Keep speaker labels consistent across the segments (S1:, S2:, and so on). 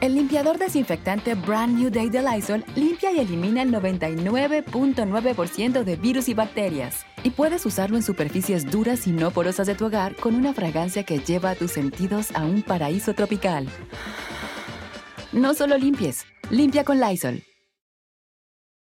S1: El limpiador desinfectante Brand New Day de Lysol limpia y elimina el 99.9% de virus y bacterias. Y puedes usarlo en superficies duras y no porosas de tu hogar con una fragancia que lleva a tus sentidos a un paraíso tropical. No solo limpies, limpia con Lysol.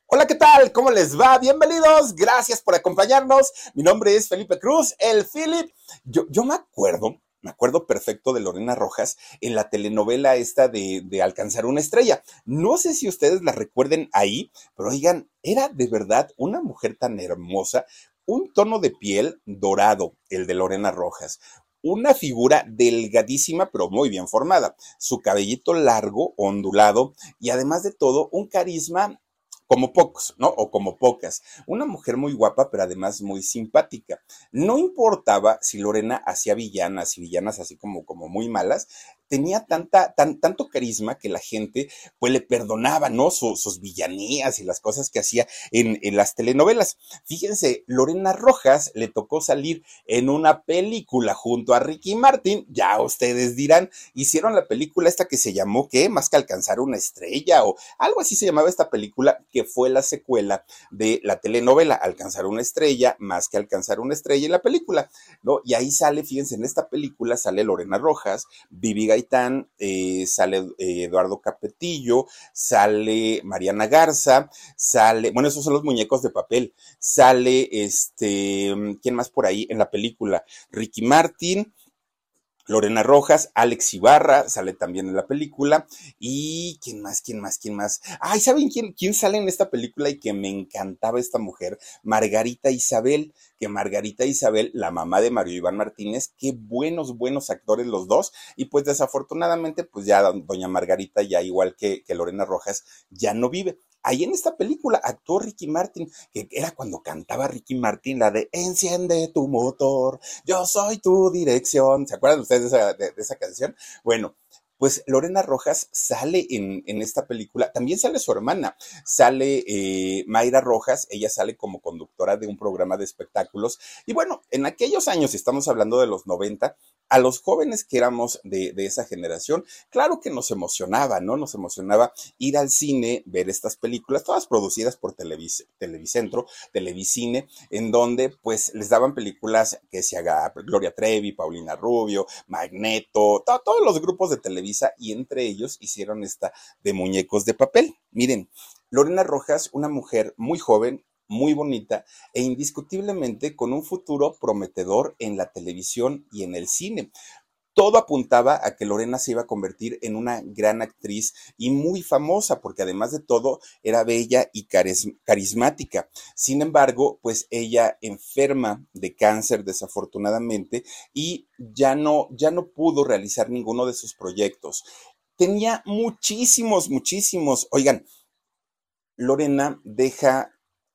S2: Hola, ¿qué tal? ¿Cómo les va? Bienvenidos, gracias por acompañarnos. Mi nombre es Felipe Cruz, el Philip. Yo, yo me acuerdo me acuerdo perfecto de Lorena Rojas en la telenovela esta de, Alcanzar una estrella. No sé si ustedes la recuerden ahí, pero oigan, era de verdad una mujer tan hermosa, un tono de piel dorado, el de Lorena Rojas, una figura delgadísima pero muy bien formada, su cabellito largo, ondulado y además de todo un carisma como pocos, ¿no? O como pocas. Una mujer muy guapa, pero además muy simpática. No importaba si Lorena hacía villanas y villanas así como, como muy malas, tenía tanta, tan, tanto carisma que la gente pues le perdonaba, ¿no? sus villanías y las cosas que hacía en, las telenovelas. Fíjense, Lorena Rojas le tocó salir en una película junto a Ricky Martin, ya ustedes dirán, hicieron la película esta que se llamó, ¿qué? Más que alcanzar una estrella o algo así se llamaba esta película, que fue la secuela de la telenovela, Alcanzar una estrella, más que alcanzar una estrella en la película, ¿no? Y ahí sale, fíjense, en esta película sale Lorena Rojas, Vivi eh, sale eh, Eduardo Capetillo, sale Mariana Garza, sale, bueno, esos son los muñecos de papel, sale este, ¿quién más por ahí en la película? Ricky Martin, Lorena Rojas, Alex Ibarra sale también en la película. Y quién más, quién más, quién más. Ay, ¿saben quién, quién sale en esta película y que me encantaba esta mujer? Margarita Isabel, que Margarita Isabel, la mamá de Mario Iván Martínez, qué buenos, buenos actores los dos. Y pues desafortunadamente, pues ya doña Margarita, ya igual que, que Lorena Rojas, ya no vive. Ahí en esta película actuó Ricky Martin, que era cuando cantaba Ricky Martin la de Enciende tu motor, yo soy tu dirección. ¿Se acuerdan ustedes de esa, canción? Bueno, pues Lorena Rojas sale en, esta película, también sale su hermana, sale eh, Mayra Rojas, ella sale como conductora de un programa de espectáculos. Y bueno, en aquellos años, estamos hablando de los 90, a los jóvenes que éramos de, esa generación, claro que nos emocionaba, ¿no? Nos emocionaba ir al cine, ver estas películas, todas producidas por Televicentro, Televisine, en donde pues les daban películas que se haga Gloria Trevi, Paulina Rubio, Magneto, todos los grupos de Y entre ellos hicieron esta de muñecos de papel. Miren, Lorena Rojas, una mujer muy joven, muy bonita e indiscutiblemente con un futuro prometedor en la televisión y en el cine. Todo apuntaba a que Lorena se iba a convertir en una gran actriz y muy famosa, porque además de todo era bella y carismática. Sin embargo, pues ella enferma de cáncer desafortunadamente y ya no, ya no pudo realizar ninguno de sus proyectos. Tenía muchísimos, muchísimos. Oigan, Lorena deja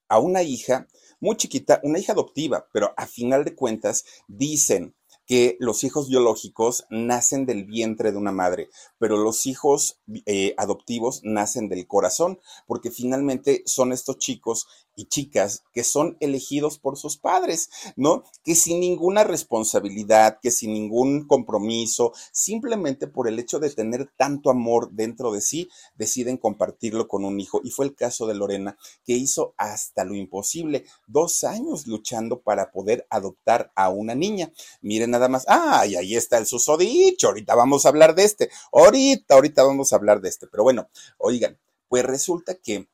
S2: a una hija muy chiquita, una hija adoptiva, pero a final de cuentas dicen que los hijos biológicos nacen del vientre de una madre, pero los hijos eh, adoptivos nacen del corazón, porque finalmente son estos chicos y chicas que son elegidos por sus padres, ¿no? Que sin ninguna responsabilidad, que sin ningún compromiso, simplemente por el hecho de tener tanto amor dentro de sí, deciden compartirlo con un hijo. Y fue el caso de Lorena, que hizo hasta lo imposible, dos años luchando para poder adoptar a una niña. Miren nada más, ah, y ahí está el susodicho, ahorita vamos a hablar de este, ahorita, ahorita vamos a hablar de este, pero bueno, oigan, pues resulta que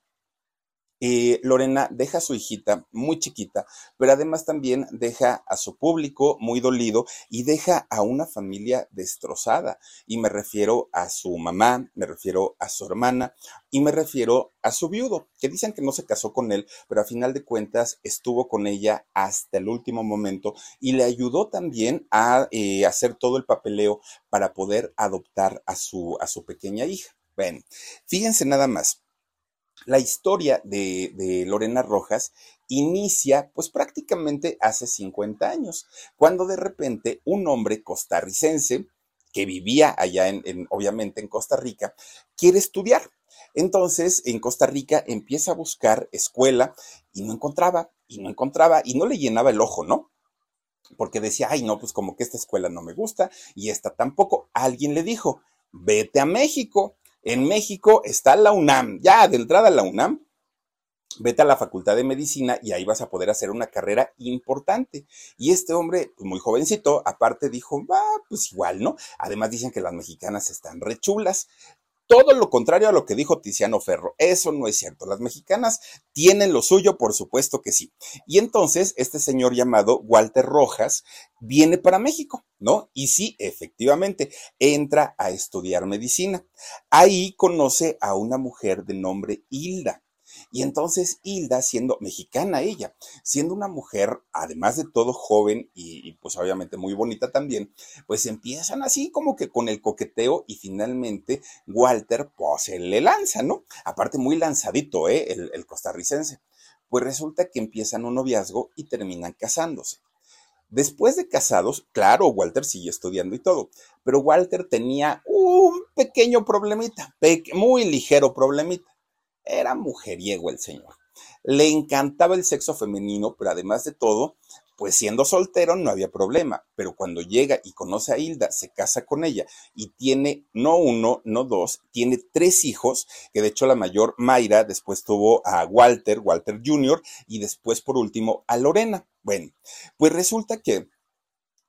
S2: Lorena deja a su hijita muy chiquita, pero además también deja a su público muy dolido y deja a una familia destrozada. Y me refiero a su mamá, me refiero a su hermana y me refiero a su viudo, que dicen que no se casó con él, pero a final de cuentas estuvo con ella hasta el último momento y le ayudó también a eh, hacer todo el papeleo para poder adoptar a su, a su pequeña hija. Bueno, fíjense nada más. La historia de, Lorena Rojas inicia pues prácticamente hace 50 años, cuando de repente un hombre costarricense que vivía allá en, obviamente en Costa Rica, quiere estudiar. Entonces, en Costa Rica empieza a buscar escuela y no encontraba, y no encontraba, y no le llenaba el ojo, ¿no? Porque decía, ay, no, pues como que esta escuela no me gusta y esta tampoco. Alguien le dijo, vete a México. En México está la UNAM. Ya de entrada la UNAM, vete a la Facultad de Medicina y ahí vas a poder hacer una carrera importante. Y este hombre, pues, muy jovencito, aparte dijo, va, pues igual, ¿no? Además dicen que las mexicanas están rechulas. Todo lo contrario a lo que dijo Tiziano Ferro. Eso no es cierto. Las mexicanas tienen lo suyo, por supuesto que sí. Y entonces este señor llamado Walter Rojas viene para México, ¿no? Y sí, efectivamente, entra a estudiar medicina. Ahí conoce a una mujer de nombre Hilda. Y entonces Hilda, siendo mexicana ella, siendo una mujer, además de todo joven y, pues obviamente muy bonita también, pues empiezan así como que con el coqueteo y finalmente Walter pues se le lanza, ¿no? Aparte muy lanzadito, ¿eh? El, costarricense. Pues resulta que empiezan un noviazgo y terminan casándose. Después de casados, claro, Walter sigue estudiando y todo, pero Walter tenía un pequeño problemita, muy ligero problemita. Era mujeriego el señor. Le encantaba el sexo femenino, pero además de todo, pues siendo soltero no había problema, pero cuando llega y conoce a Hilda, se casa con ella y tiene no uno, no dos, tiene tres hijos, que de hecho la mayor Mayra, después tuvo a Walter, Walter Jr., y después por último a Lorena. Bueno, pues resulta que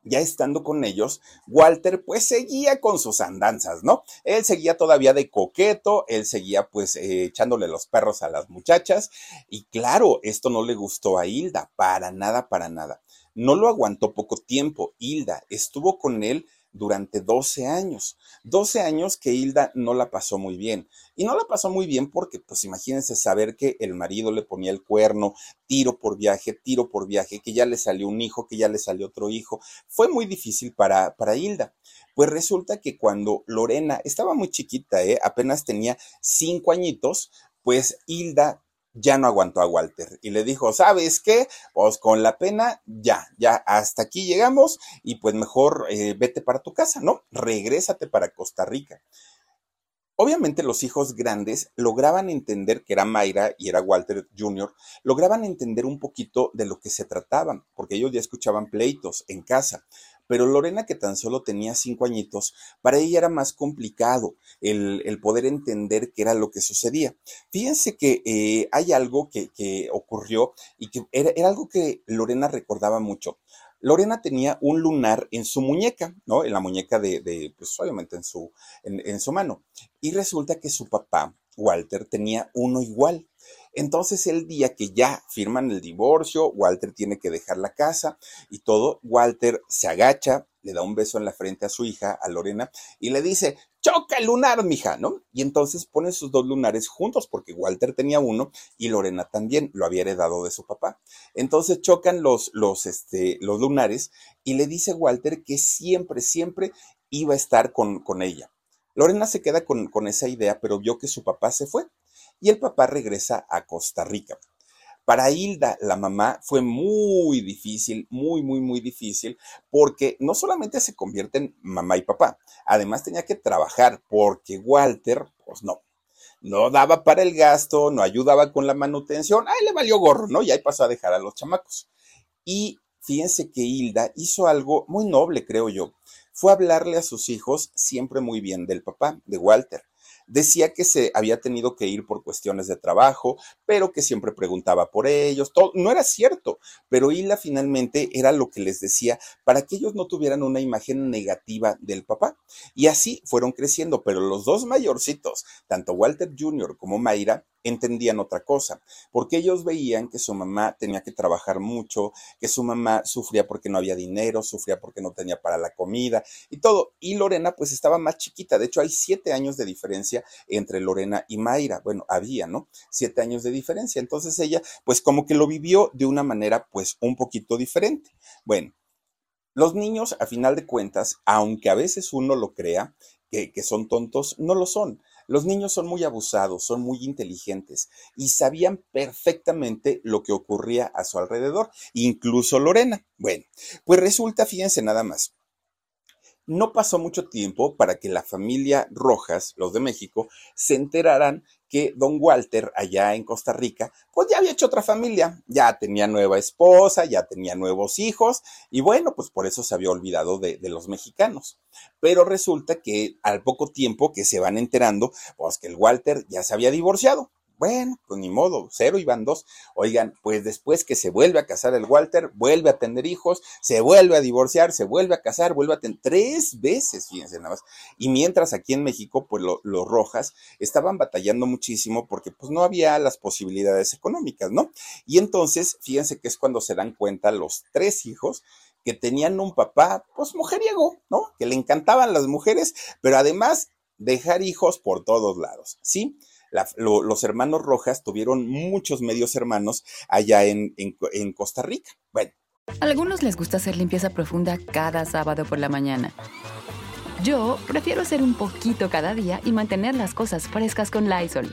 S2: ya estando con ellos, Walter pues seguía con sus andanzas, ¿no? Él seguía todavía de coqueto, él seguía pues eh, echándole los perros a las muchachas y claro, esto no le gustó a Hilda, para nada, para nada. No lo aguantó poco tiempo, Hilda estuvo con él durante 12 años. 12 años que Hilda no la pasó muy bien. Y no la pasó muy bien porque, pues imagínense saber que el marido le ponía el cuerno, tiro por viaje, tiro por viaje, que ya le salió un hijo, que ya le salió otro hijo. Fue muy difícil para, para Hilda. Pues resulta que cuando Lorena estaba muy chiquita, ¿eh? apenas tenía cinco añitos, pues Hilda ya no aguantó a Walter y le dijo, ¿sabes qué? Pues con la pena, ya, ya, hasta aquí llegamos y pues mejor eh, vete para tu casa, ¿no? Regrésate para Costa Rica. Obviamente los hijos grandes lograban entender que era Mayra y era Walter Jr., lograban entender un poquito de lo que se trataban, porque ellos ya escuchaban pleitos en casa. Pero Lorena, que tan solo tenía cinco añitos, para ella era más complicado el, poder entender qué era lo que sucedía. Fíjense que eh, hay algo que, ocurrió y que era, algo que Lorena recordaba mucho. Lorena tenía un lunar en su muñeca, ¿no? En la muñeca de, pues obviamente en su, en, su mano. Y resulta que su papá, Walter, tenía uno igual. Entonces el día que ya firman el divorcio, Walter tiene que dejar la casa y todo, Walter se agacha, le da un beso en la frente a su hija, a Lorena, y le dice, choca el lunar, mija, ¿no? Y entonces pone sus dos lunares juntos, porque Walter tenía uno y Lorena también lo había heredado de su papá. Entonces chocan los, los, este, los lunares y le dice Walter que siempre, siempre iba a estar con, con ella. Lorena se queda con, con esa idea, pero vio que su papá se fue y el papá regresa a Costa Rica. Para Hilda, la mamá, fue muy difícil, muy, muy, muy difícil, porque no solamente se convierte en mamá y papá, además tenía que trabajar, porque Walter, pues no, no daba para el gasto, no ayudaba con la manutención, ahí le valió gorro, ¿no? Y ahí pasó a dejar a los chamacos. Y fíjense que Hilda hizo algo muy noble, creo yo. Fue hablarle a sus hijos siempre muy bien del papá, de Walter decía que se había tenido que ir por cuestiones de trabajo, pero que siempre preguntaba por ellos. Todo, no era cierto, pero Hila finalmente era lo que les decía para que ellos no tuvieran una imagen negativa del papá. Y así fueron creciendo, pero los dos mayorcitos, tanto Walter Jr. como Mayra, entendían otra cosa, porque ellos veían que su mamá tenía que trabajar mucho, que su mamá sufría porque no había dinero, sufría porque no tenía para la comida y todo. Y Lorena pues estaba más chiquita, de hecho hay siete años de diferencia entre Lorena y Mayra, bueno, había, ¿no? Siete años de diferencia, entonces ella pues como que lo vivió de una manera pues un poquito diferente. Bueno. Los niños, a final de cuentas, aunque a veces uno lo crea, que, que son tontos, no lo son. Los niños son muy abusados, son muy inteligentes y sabían perfectamente lo que ocurría a su alrededor, incluso Lorena. Bueno, pues resulta, fíjense nada más, no pasó mucho tiempo para que la familia Rojas, los de México, se enteraran que don Walter, allá en Costa Rica, pues ya había hecho otra familia, ya tenía nueva esposa, ya tenía nuevos hijos, y bueno, pues por eso se había olvidado de, de los mexicanos. Pero resulta que al poco tiempo que se van enterando, pues que el Walter ya se había divorciado. Bueno, pues ni modo, cero y van dos. Oigan, pues después que se vuelve a casar el Walter, vuelve a tener hijos, se vuelve a divorciar, se vuelve a casar, vuelve a tener tres veces, fíjense nada más. Y mientras aquí en México, pues los Rojas estaban batallando muchísimo porque pues no había las posibilidades económicas, ¿no? Y entonces, fíjense que es cuando se dan cuenta los tres hijos que tenían un papá, pues mujeriego, ¿no? Que le encantaban las mujeres, pero además dejar hijos por todos lados, ¿sí? Los hermanos Rojas tuvieron muchos medios hermanos allá en, en Costa Rica. Bueno.
S1: Algunos les gusta hacer limpieza profunda cada sábado por la mañana. Yo prefiero hacer un poquito cada día y mantener las cosas frescas con Lysol.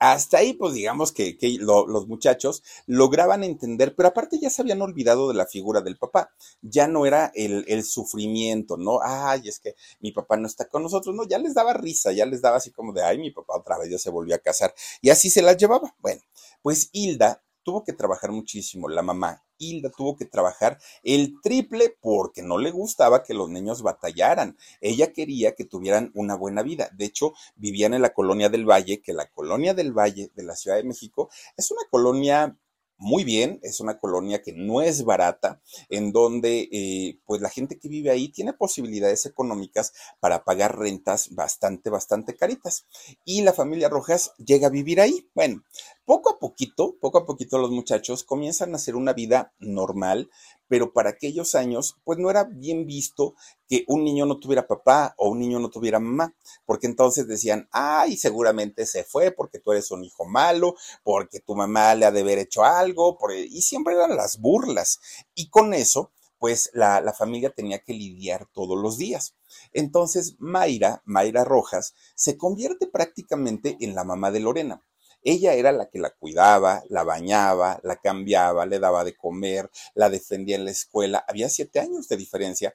S2: Hasta ahí, pues digamos que, los muchachos lograban entender, pero aparte ya se habían olvidado de la figura del papá. Ya no era el, el, sufrimiento, ¿no? Ay, es que mi papá no está con nosotros, no, ya les daba risa, ya les daba así como de, ay, mi papá otra vez ya se volvió a casar. Y así se las llevaba. Bueno, pues Hilda tuvo que trabajar muchísimo, la mamá. Hilda tuvo que trabajar el triple porque no le gustaba que los niños batallaran. Ella quería que tuvieran una buena vida. De hecho, vivían en la colonia del Valle, que la colonia del Valle de la Ciudad de México es una colonia muy bien, es una colonia que no es barata, en donde eh, pues la gente que vive ahí tiene posibilidades económicas para pagar rentas bastante, bastante caritas. Y la familia Rojas llega a vivir ahí. Bueno, poco a poquito, poco a poquito los muchachos comienzan a hacer una vida normal, pero para aquellos años, pues no era bien visto que un niño no tuviera papá o un niño no tuviera mamá, porque entonces decían, ay, seguramente se fue porque tú eres un hijo malo, porque tu mamá le ha de haber hecho algo, y siempre eran las burlas. Y con eso, pues la, la, familia tenía que lidiar todos los días. Entonces Mayra, Mayra Rojas, se convierte prácticamente en la mamá de Lorena. Ella era la que la cuidaba, la bañaba, la cambiaba, le daba de comer, la defendía en la escuela. Había siete años de diferencia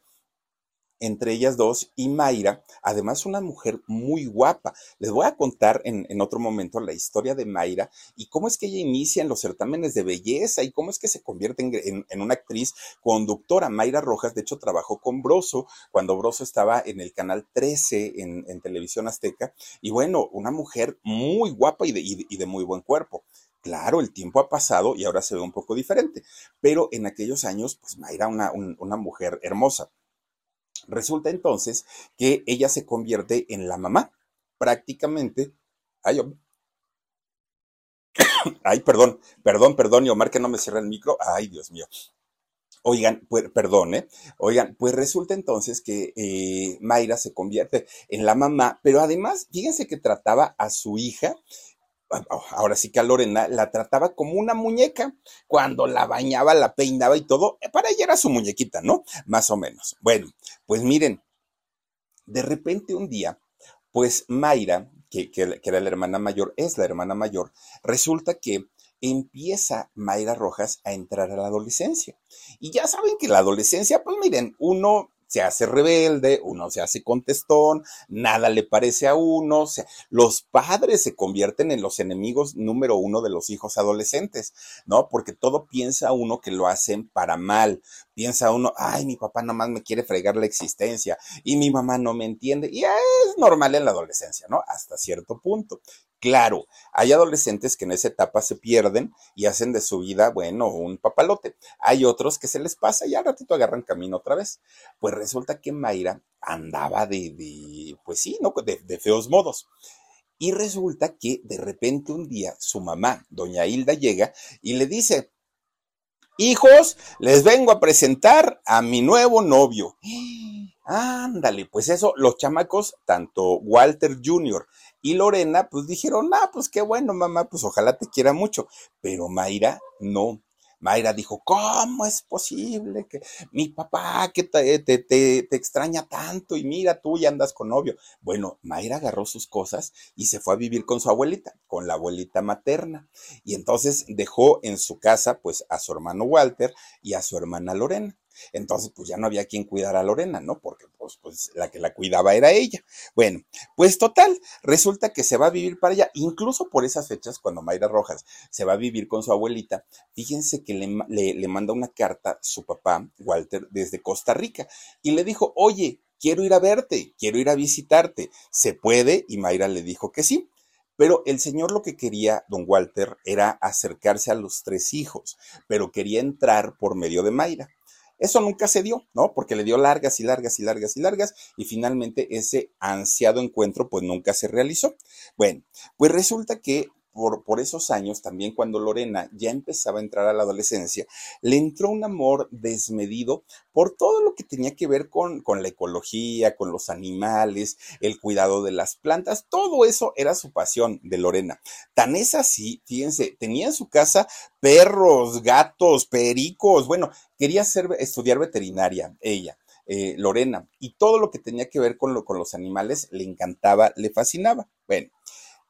S2: entre ellas dos y Mayra, además una mujer muy guapa. Les voy a contar en, otro momento la historia de Mayra y cómo es que ella inicia en los certámenes de belleza y cómo es que se convierte en, una actriz conductora. Mayra Rojas, de hecho, trabajó con Broso cuando Broso estaba en el canal 13 en, televisión azteca. Y bueno, una mujer muy guapa y de, muy buen cuerpo. Claro, el tiempo ha pasado y ahora se ve un poco diferente, pero en aquellos años, pues Mayra, una, una mujer hermosa. Resulta entonces que ella se convierte en la mamá, prácticamente. Ay, ay, perdón, perdón, perdón, y que no me cierra el micro. Ay, Dios mío. Oigan, pues, perdón, ¿eh? Oigan, pues resulta entonces que eh, Mayra se convierte en la mamá, pero además, fíjense que trataba a su hija ahora sí que a Lorena la trataba como una muñeca. Cuando la bañaba, la peinaba y todo, eh, para ella era su muñequita, ¿no? Más o menos. Bueno, pues miren, de repente un día, pues Mayra, que, que, era la hermana mayor, es la hermana mayor, resulta que empieza Mayra Rojas a entrar a la adolescencia. Y ya saben que la adolescencia, pues miren, uno se hace rebelde, uno se hace contestón, nada le parece a uno, o sea, los padres se convierten en los enemigos número uno de los hijos adolescentes, ¿no? Porque todo piensa uno que lo hacen para mal, piensa uno, ay, mi papá nomás me quiere fregar la existencia y mi mamá no me entiende, y es normal en la adolescencia, ¿no? Hasta cierto punto. Claro, hay adolescentes que en esa etapa se pierden y hacen de su vida, bueno, un papalote. Hay otros que se les pasa y al ratito agarran camino otra vez. Pues resulta que Mayra andaba de, pues sí, ¿no? De, de feos modos. Y resulta que de repente un día su mamá, doña Hilda, llega y le dice, hijos, les vengo a presentar a mi nuevo novio. Ándale, pues eso, los chamacos, tanto Walter Jr. y Lorena, pues dijeron, ah, pues qué bueno, mamá, pues ojalá te quiera mucho. Pero Mayra, no. Mayra dijo, ¿cómo es posible que mi papá que te, te, te, extraña tanto y mira, tú ya andas con novio? Bueno, Mayra agarró sus cosas y se fue a vivir con su abuelita, con la abuelita materna. Y entonces dejó en su casa pues a su hermano Walter y a su hermana Lorena. Entonces, pues ya no había quien cuidar a Lorena, ¿no? Porque pues, pues la que la cuidaba era ella. Bueno, pues total, resulta que se va a vivir para allá, incluso por esas fechas, cuando Mayra Rojas se va a vivir con su abuelita, fíjense que le, le manda una carta su papá, Walter, desde Costa Rica, y le dijo, oye, quiero ir a verte, quiero ir a visitarte, ¿se puede? Y Mayra le dijo que sí. Pero el señor lo que quería, don Walter, era acercarse a los tres hijos, pero quería entrar por medio de Mayra. Eso nunca se dio, ¿no? Porque le dio largas y largas y largas y largas y finalmente ese ansiado encuentro pues nunca se realizó. Bueno, pues resulta que por, esos años, también cuando Lorena ya empezaba a entrar a la adolescencia, le entró un amor desmedido por todo lo que tenía que ver con, con la ecología, con los animales, el cuidado de las plantas, todo eso era su pasión de Lorena. Tan es así, fíjense, tenía en su casa perros, gatos, pericos, bueno, quería ser, estudiar veterinaria, ella. Eh, Lorena, y todo lo que tenía que ver con, lo, con los animales le encantaba, le fascinaba. Bueno,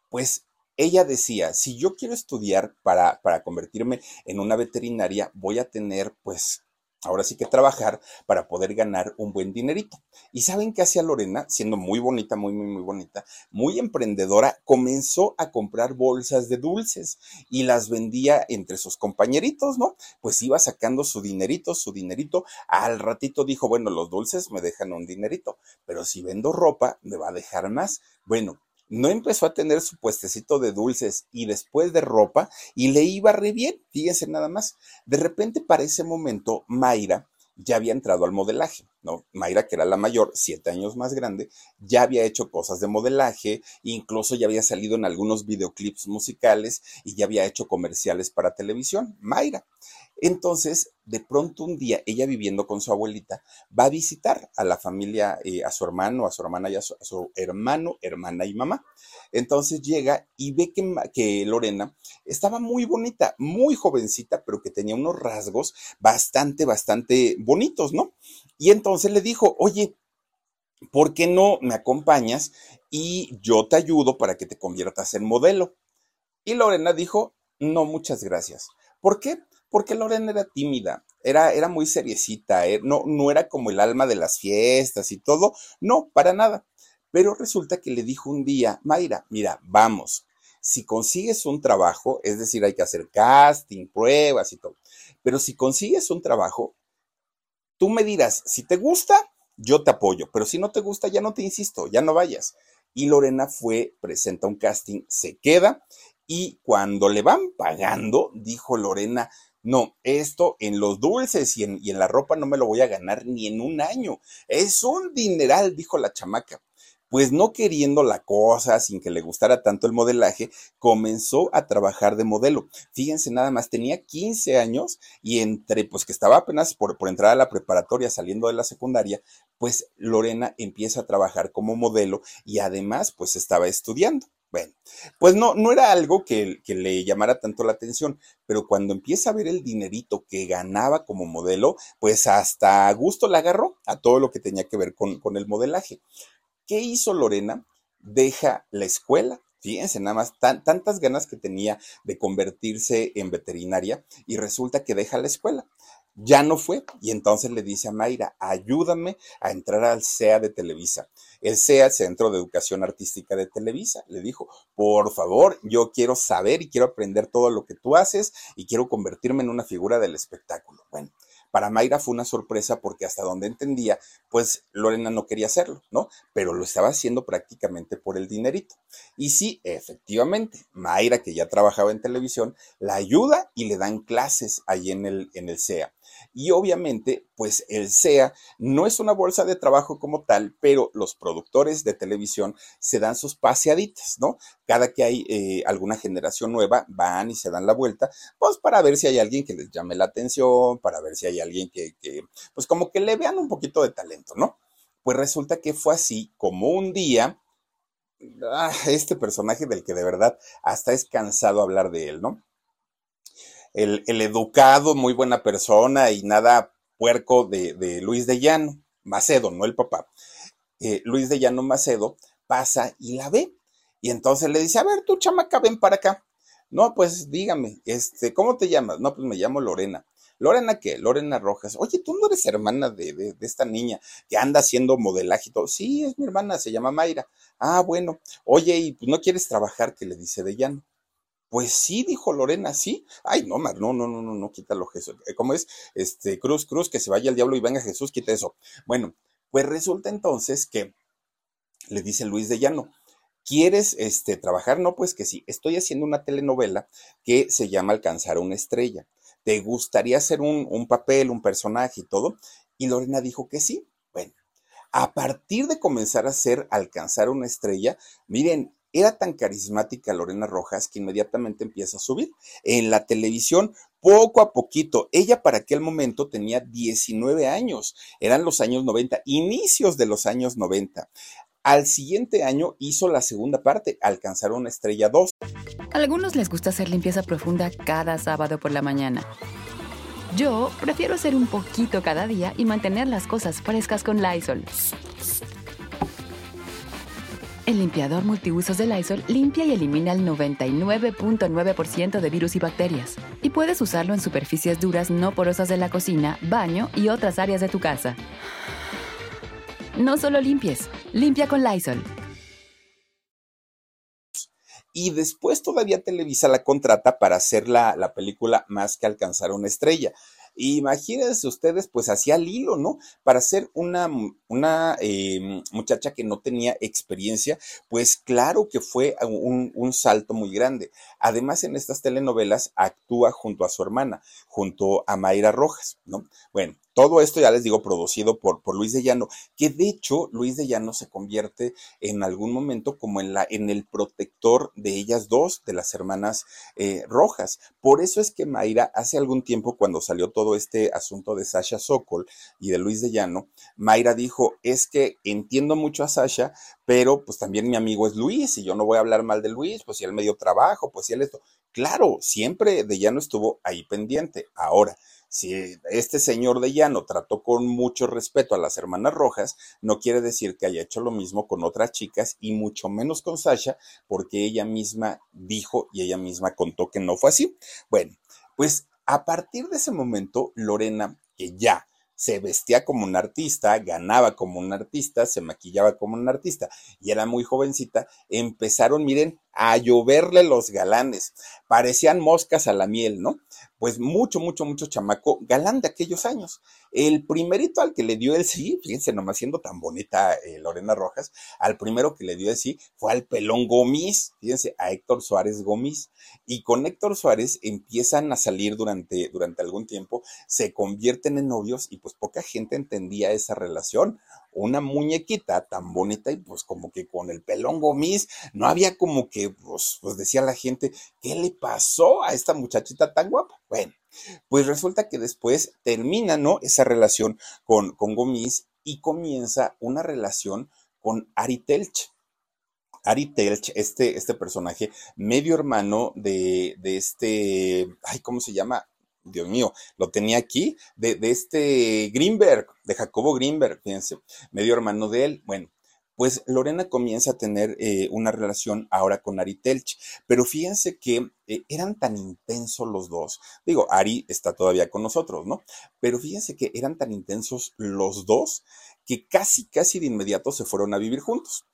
S2: pues ella decía, si yo quiero estudiar para, para convertirme en una veterinaria, voy a tener pues ahora sí que trabajar para poder ganar un buen dinerito. ¿Y saben qué hacía Lorena? Siendo muy bonita, muy, muy, muy bonita, muy emprendedora, comenzó a comprar bolsas de dulces y las vendía entre sus compañeritos, ¿no? Pues iba sacando su dinerito, su dinerito. Al ratito dijo, bueno, los dulces me dejan un dinerito, pero si vendo ropa, me va a dejar más. Bueno, no empezó a tener su puestecito de dulces y después de ropa y le iba re bien, fíjense nada más. De repente para ese momento Mayra ya había entrado al modelaje, ¿no? Mayra, que era la mayor, siete años más grande, ya había hecho cosas de modelaje, incluso ya había salido en algunos videoclips musicales y ya había hecho comerciales para televisión, Mayra. Entonces, de pronto un día, ella viviendo con su abuelita, va a visitar a la familia, eh, a su hermano, a su hermana y a su, hermano, hermana y mamá. Entonces llega y ve que, que, Lorena estaba muy bonita, muy jovencita, pero que tenía unos rasgos bastante, bastante bonitos, ¿no? Y entonces le dijo, oye, ¿por qué no me acompañas y yo te ayudo para que te conviertas en modelo? Y Lorena dijo, no, muchas gracias. ¿Por qué? porque Lorena era tímida, era, era muy seriecita, eh, no, no era como el alma de las fiestas y todo, no, para nada. Pero resulta que le dijo un día, Mayra, mira, vamos, si consigues un trabajo, es decir, hay que hacer casting, pruebas y todo, pero si consigues un trabajo, tú me dirás, si te gusta, yo te apoyo, pero si no te gusta, ya no te insisto, ya no vayas. Y Lorena fue, presenta un casting, se queda y cuando le van pagando, dijo Lorena, no, esto en los dulces y en, y en la ropa no me lo voy a ganar ni en un año. Es un dineral, dijo la chamaca pues no queriendo la cosa, sin que le gustara tanto el modelaje, comenzó a trabajar de modelo. Fíjense nada más, tenía 15 años y entre, pues que estaba apenas por, por, entrar a la preparatoria, saliendo de la secundaria, pues Lorena empieza a trabajar como modelo y además, pues estaba estudiando. Bueno, pues no, no era algo que, le llamara tanto la atención, pero cuando empieza a ver el dinerito que ganaba como modelo, pues hasta gusto le agarró a todo lo que tenía que ver con, con el modelaje. ¿Qué hizo Lorena? Deja la escuela, Fíjense, nada más tantas ganas que tenía de convertirse en veterinaria y resulta que deja la escuela. ya no fue. Y entonces le dice a Mayra, ayúdame a entrar al CEA de Televisa. El CEA, Centro de Educación Artística de Televisa, le dijo, por favor, yo quiero saber y quiero aprender todo lo que tú haces y quiero convertirme en una figura del espectáculo. Bueno, para Mayra fue una sorpresa porque hasta donde entendía, pues Lorena no quería hacerlo, ¿no? Pero lo estaba haciendo prácticamente por el dinerito. Y sí, efectivamente, Mayra, que ya trabajaba en televisión, la ayuda y le dan clases ahí en el, en el CEA. Y obviamente, pues el SEA no es una bolsa de trabajo como tal, pero los productores de televisión se dan sus paseaditas, ¿no? Cada que hay eh, alguna generación nueva, van y se dan la vuelta, pues para ver si hay alguien que les llame la atención, para ver si hay alguien que, que pues como que le vean un poquito de talento, ¿no? Pues resulta que fue así como un día, ah, este personaje del que de verdad hasta es cansado hablar de él, ¿no? El, educado, muy buena persona y nada puerco de, Luis de Llano, Macedo, no el papá. Eh, Luis de Llano Macedo pasa y la ve. Y entonces le dice, a ver, tú chamaca, ven para acá. No, pues dígame, este, ¿cómo te llamas? No, pues me llamo Lorena. ¿Lorena qué? Lorena Rojas. Oye, tú no eres hermana de, de, esta niña que anda haciendo modelaje y todo. Sí, es mi hermana, se llama Mayra. Ah, bueno. Oye, ¿y no quieres trabajar? Que le dice de llano. Pues sí, dijo Lorena, sí. Ay, no, Mar, no, no, no, no, no, quítalo Jesús. Eh, ¿Cómo es? Este, Cruz, Cruz, que se vaya el diablo y venga Jesús, quita eso. Bueno, pues resulta entonces que le dice Luis de Llano, ¿quieres este, trabajar? No, pues que sí. Estoy haciendo una telenovela que se llama Alcanzar una estrella. ¿Te gustaría hacer un, un papel, un personaje y todo? Y Lorena dijo que sí. Bueno, a partir de comenzar a hacer Alcanzar una estrella, miren, era tan carismática Lorena Rojas que inmediatamente empieza a subir. En la televisión, poco a poquito, ella para aquel momento tenía 19 años, eran los años 90, inicios de los años 90. Al siguiente año hizo la segunda parte, alcanzar una estrella 2.
S1: A algunos les gusta hacer limpieza profunda cada sábado por la mañana. Yo prefiero hacer un poquito cada día y mantener las cosas frescas con Lysol. El limpiador multiusos de Lysol limpia y elimina el 99.9% de virus y bacterias. Y puedes usarlo en superficies duras no porosas de la cocina, baño y otras áreas de tu casa. No solo limpies, limpia con Lysol.
S2: Y después todavía Televisa la contrata para hacer la, la película Más que alcanzar una estrella. Imagínense ustedes, pues hacía el hilo, ¿no? Para ser una, una eh, muchacha que no tenía experiencia, pues claro que fue un, un, salto muy grande. Además, en estas telenovelas actúa junto a su hermana, junto a Mayra Rojas, ¿no? Bueno, todo esto ya les digo producido por, por Luis de Llano, que de hecho Luis de Llano se convierte en algún momento como en, la, en el protector de ellas dos, de las hermanas eh, Rojas. Por eso es que Mayra hace algún tiempo cuando salió todo este asunto de Sasha Sokol y de Luis de Llano, Mayra dijo, es que entiendo mucho a Sasha, pero pues también mi amigo es Luis y yo no voy a hablar mal de Luis, pues si él me dio trabajo, pues si él esto. Claro, siempre de Llano estuvo ahí pendiente. Ahora, si este señor de Llano trató con mucho respeto a las hermanas rojas, no quiere decir que haya hecho lo mismo con otras chicas y mucho menos con Sasha, porque ella misma dijo y ella misma contó que no fue así. Bueno, pues a partir de ese momento, Lorena, que ya se vestía como un artista, ganaba como un artista, se maquillaba como un artista y era muy jovencita, empezaron, miren, a lloverle los galanes. Parecían moscas a la miel, ¿no? Pues mucho, mucho, mucho chamaco galán de aquellos años. El primerito al que le dio el sí, fíjense nomás siendo tan bonita eh, Lorena Rojas, al primero que le dio el sí fue al pelón Gómez, fíjense, a Héctor Suárez Gómez. Y con Héctor Suárez empiezan a salir durante, durante algún tiempo, se convierten en novios y pues poca gente entendía esa relación una muñequita tan bonita y pues como que con el pelón gomis, no había como que, pues, pues decía la gente, ¿qué le pasó a esta muchachita tan guapa? Bueno, pues resulta que después termina, ¿no? Esa relación con, con Gomis y comienza una relación con Ari Telch. Ari Telch, este, este personaje medio hermano de, de este, ay, ¿cómo se llama? Dios mío, lo tenía aquí, de, de, este Greenberg, de Jacobo Greenberg, fíjense, medio hermano de él. Bueno, pues Lorena comienza a tener eh, una relación ahora con Ari Telch, pero fíjense que eh, eran tan intensos los dos. Digo, Ari está todavía con nosotros, ¿no? Pero fíjense que eran tan intensos los dos que casi, casi de inmediato se fueron a vivir juntos.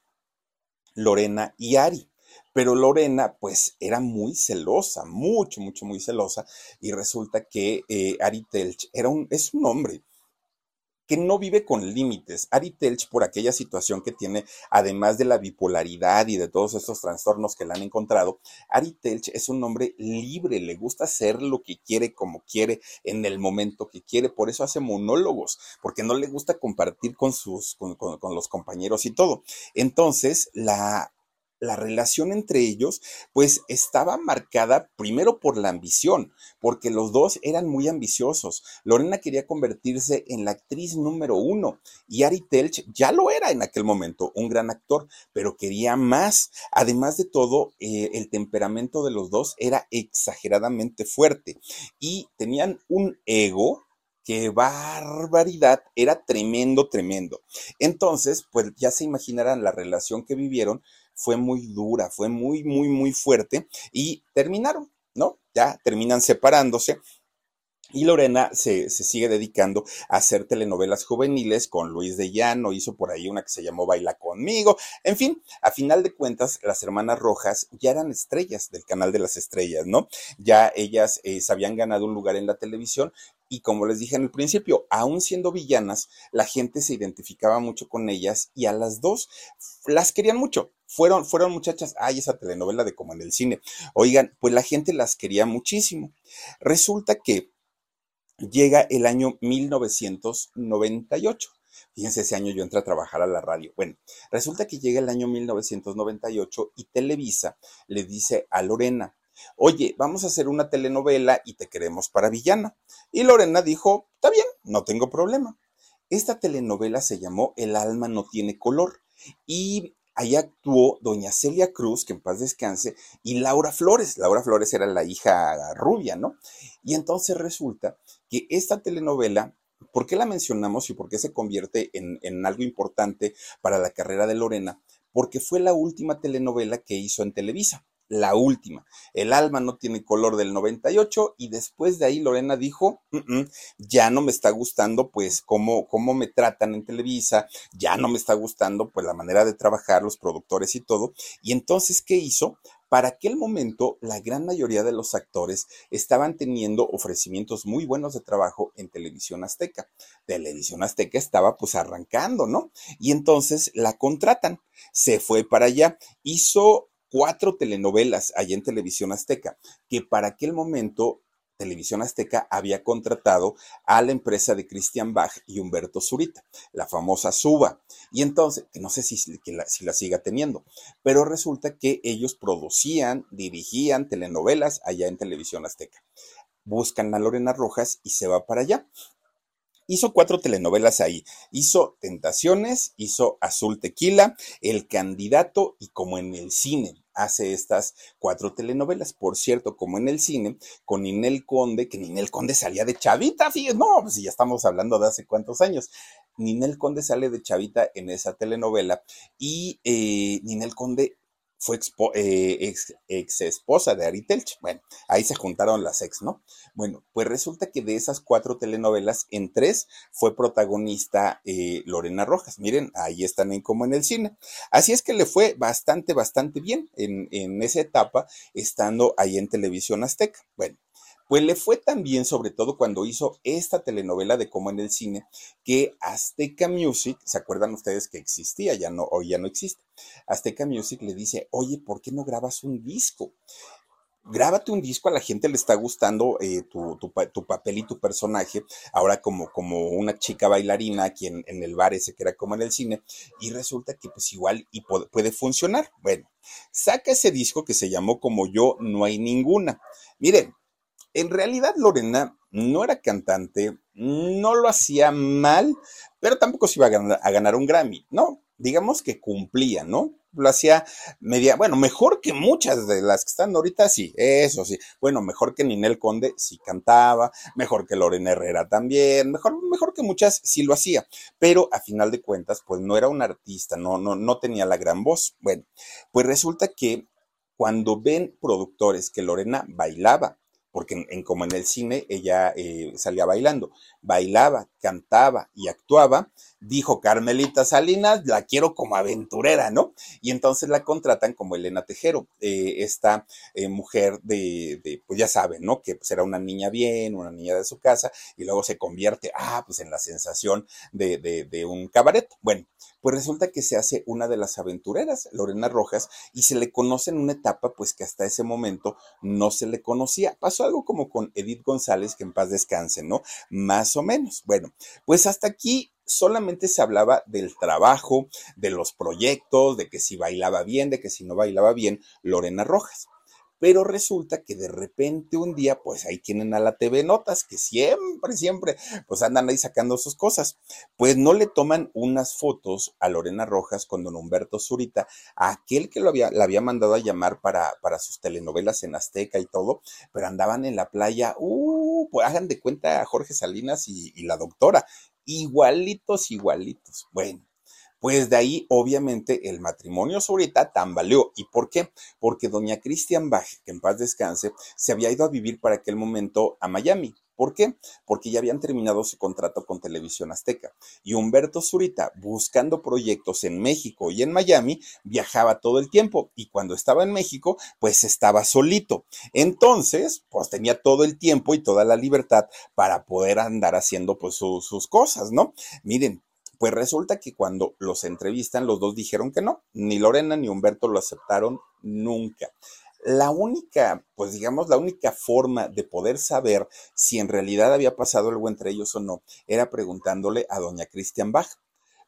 S2: Lorena y Ari. Pero Lorena, pues, era muy celosa, mucho, mucho, muy celosa, y resulta que eh, Ari Telch era un, es un hombre que no vive con límites. Ari Telch, por aquella situación que tiene, además de la bipolaridad y de todos estos trastornos que le han encontrado, Ari Telch es un hombre libre, le gusta hacer lo que quiere, como quiere, en el momento que quiere, por eso hace monólogos, porque no le gusta compartir con sus, con, con los compañeros y todo. Entonces, la la relación entre ellos, pues estaba marcada primero por la ambición, porque los dos eran muy ambiciosos. Lorena quería convertirse en la actriz número uno y Ari Telch ya lo era en aquel momento, un gran actor, pero quería más. Además de todo, eh, el temperamento de los dos era exageradamente fuerte y tenían un ego qué barbaridad, era tremendo, tremendo. Entonces, pues ya se imaginarán la relación que vivieron, fue muy dura, fue muy, muy, muy fuerte y terminaron, ¿no? Ya terminan separándose. Y Lorena se, sigue dedicando a hacer telenovelas juveniles con Luis de Llano, hizo por ahí una que se llamó Baila conmigo. En fin, a final de cuentas, las hermanas Rojas ya eran estrellas del canal de las estrellas, ¿no? Ya ellas eh, se habían ganado un lugar en la televisión y como les dije en el principio, aún siendo villanas, la gente se identificaba mucho con ellas y a las dos las querían mucho. Fueron, fueron muchachas, ay, esa telenovela de como en el cine. Oigan, pues la gente las quería muchísimo. Resulta que llega el año 1998. Fíjense, ese año yo entré a trabajar a la radio. Bueno, resulta que llega el año 1998 y Televisa le dice a Lorena, oye, vamos a hacer una telenovela y te queremos para villana. Y Lorena dijo, está bien, no tengo problema. Esta telenovela se llamó El alma no tiene color y ahí actuó doña Celia Cruz, que en paz descanse, y Laura Flores. Laura Flores era la hija rubia, ¿no? Y entonces resulta que esta telenovela ¿Por qué la mencionamos y por qué se convierte en, en, algo importante para la carrera de Lorena? Porque fue la última telenovela que hizo en Televisa la última. El alma no tiene color del 98 y después de ahí Lorena dijo, ya no me está gustando pues cómo, cómo me tratan en Televisa, ya no me está gustando pues la manera de trabajar, los productores y todo. Y entonces, ¿qué hizo? Para aquel momento, la gran mayoría de los actores estaban teniendo ofrecimientos muy buenos de trabajo en Televisión Azteca. Televisión Azteca estaba pues arrancando, ¿no? Y entonces la contratan, se fue para allá, hizo cuatro telenovelas allá en Televisión Azteca, que para aquel momento Televisión Azteca había contratado a la empresa de Christian Bach y Humberto Zurita, la famosa Suba. Y entonces, que no sé si, la, si la siga teniendo, pero resulta que ellos producían, dirigían telenovelas allá en Televisión Azteca. Buscan a Lorena Rojas y se va para allá. Hizo cuatro telenovelas ahí. Hizo Tentaciones, hizo Azul Tequila, El Candidato y como en el cine hace estas cuatro telenovelas. Por cierto, como en el cine, con Ninel Conde, que Ninel Conde salía de chavita, fíjense, no, pues ya estamos hablando de hace cuántos años. Ninel Conde sale de chavita en esa telenovela y eh, Ninel Conde fue eh, ex, esposa de Ari Telch. Bueno, ahí se juntaron las ex, ¿no? Bueno, pues resulta que de esas cuatro telenovelas, en tres fue protagonista eh, Lorena Rojas. Miren, ahí están en, como en el cine. Así es que le fue bastante, bastante bien en, en esa etapa, estando ahí en Televisión Azteca. Bueno, pues le fue tan bien, sobre todo cuando hizo esta telenovela de Como en el cine, que Azteca Music, ¿se acuerdan ustedes que existía? Ya no, hoy ya no existe. Azteca Music le dice, oye, ¿por qué no grabas un disco? grábate un disco, a la gente le está gustando eh, tu, papel y tu personaje, ahora como, como una chica bailarina aquí en, el bar ese que era como en el cine, y resulta que pues igual y puede funcionar. Bueno, saca ese disco que se llamó Como yo, no hay ninguna. Miren, en realidad, Lorena no era cantante, no lo hacía mal, pero tampoco se iba a ganar, un Grammy, ¿no? Digamos que cumplía, ¿no? Lo hacía media, bueno, mejor que muchas de las que están ahorita, sí, eso sí. Bueno, mejor que Ninel Conde, sí cantaba, mejor que Lorena Herrera también, mejor, mejor que muchas, sí lo hacía. Pero a final de cuentas, pues no era un artista, no, no, no tenía la gran voz. Bueno, pues resulta que cuando ven productores que Lorena bailaba, porque en, como en el cine ella eh, salía bailando, bailaba, cantaba y actuaba, dijo Carmelita Salinas, la quiero como aventurera, ¿no? Y entonces la contratan como Elena Tejero, eh, esta eh, mujer de, pues ya saben, ¿no? Que pues era una niña bien, una niña de su casa, y luego se convierte, ah, pues en la sensación de, de un cabaret. Bueno, pues resulta que se hace una de las aventureras, Lorena Rojas, y se le conoce en una etapa pues que hasta ese momento no se le conocía. Pasó algo como con Edith González, que en paz descanse, ¿no? Más o menos. Bueno, pues hasta aquí solamente se hablaba del trabajo, de los proyectos, de que si bailaba bien, de que si no bailaba bien, Lorena Rojas. Pero resulta que de repente un día, pues ahí tienen a la TV Notas, que siempre, siempre, pues andan ahí sacando sus cosas. Pues no le toman unas fotos a Lorena Rojas con don Humberto Zurita, aquel que lo había, la había mandado a llamar para, para sus telenovelas en Azteca y todo, pero andaban en la playa, uh, pues hagan de cuenta a Jorge Salinas y, y la doctora, igualitos, igualitos. Bueno, pues de ahí, obviamente, el matrimonio Zurita tambaleó. ¿Y por qué? Porque doña Christian Bach, que en paz descanse, se había ido a vivir para aquel momento a Miami. ¿Por qué? Porque ya habían terminado su contrato con Televisión Azteca. Y Humberto Zurita, buscando proyectos en México y en Miami, viajaba todo el tiempo. Y cuando estaba en México, pues estaba solito. Entonces, pues tenía todo el tiempo y toda la libertad para poder andar haciendo pues sus cosas, ¿no? Miren, pues resulta que cuando los entrevistan, los dos dijeron que no, ni Lorena ni Humberto lo aceptaron nunca. La única, pues digamos, la única forma de poder saber si en realidad había pasado algo entre ellos o no, era preguntándole a doña Christian Bach.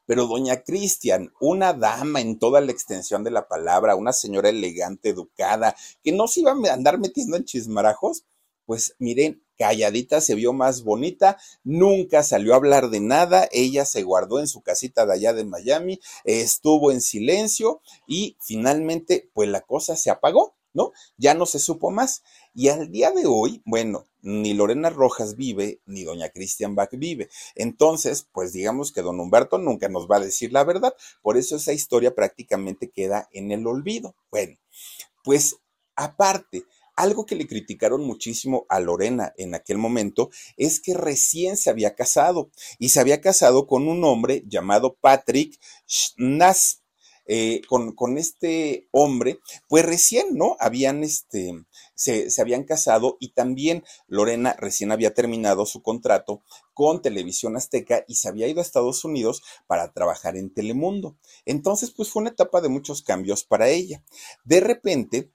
S2: Pero doña Cristian, una dama en toda la extensión de la palabra, una señora elegante, educada, que no se iba a andar metiendo en chismarajos, pues miren, calladita se vio más bonita, nunca salió a hablar de nada, ella se guardó en su casita de allá de Miami, estuvo en silencio y finalmente pues la cosa se apagó, ¿no? Ya no se supo más. Y al día de hoy, bueno, ni Lorena Rojas vive, ni doña Christian Bach vive. Entonces, pues digamos que don Humberto nunca nos va a decir la verdad, por eso esa historia prácticamente queda en el olvido. Bueno, pues aparte, algo que le criticaron muchísimo a Lorena en aquel momento es que recién se había casado y se había casado con un hombre llamado Patrick Schnass. Eh, con, con, este hombre, pues recién, ¿no? Habían, este, se, se, habían casado y también Lorena recién había terminado su contrato con Televisión Azteca y se había ido a Estados Unidos para trabajar en Telemundo. Entonces, pues fue una etapa de muchos cambios para ella. De repente,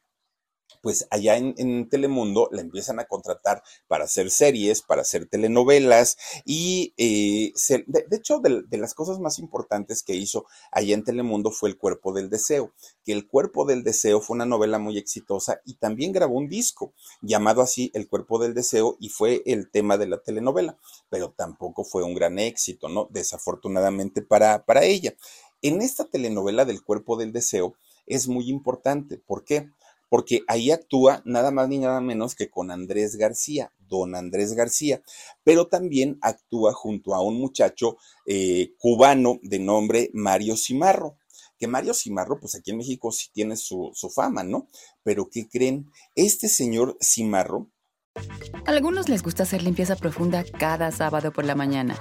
S2: pues allá en, Telemundo la empiezan a contratar para hacer series, para hacer telenovelas y eh, de, hecho de, las cosas más importantes que hizo allá en Telemundo fue El Cuerpo del Deseo, que El Cuerpo del Deseo fue una novela muy exitosa y también grabó un disco llamado así El Cuerpo del Deseo y fue el tema de la telenovela, pero tampoco fue un gran éxito, ¿no? Desafortunadamente para, para ella. En esta telenovela del Cuerpo del Deseo es muy importante, ¿por qué? Porque ahí actúa nada más ni nada menos que con Andrés García, don Andrés García, pero también actúa junto a un muchacho eh, cubano de nombre Mario Cimarro. Que Mario Cimarro, pues aquí en México sí tiene su, su fama, ¿no? Pero ¿qué creen? Este señor Cimarro.
S1: A algunos les gusta hacer limpieza profunda cada sábado por la mañana.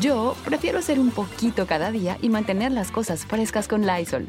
S1: Yo prefiero hacer un poquito cada día y mantener las cosas frescas con Lysol.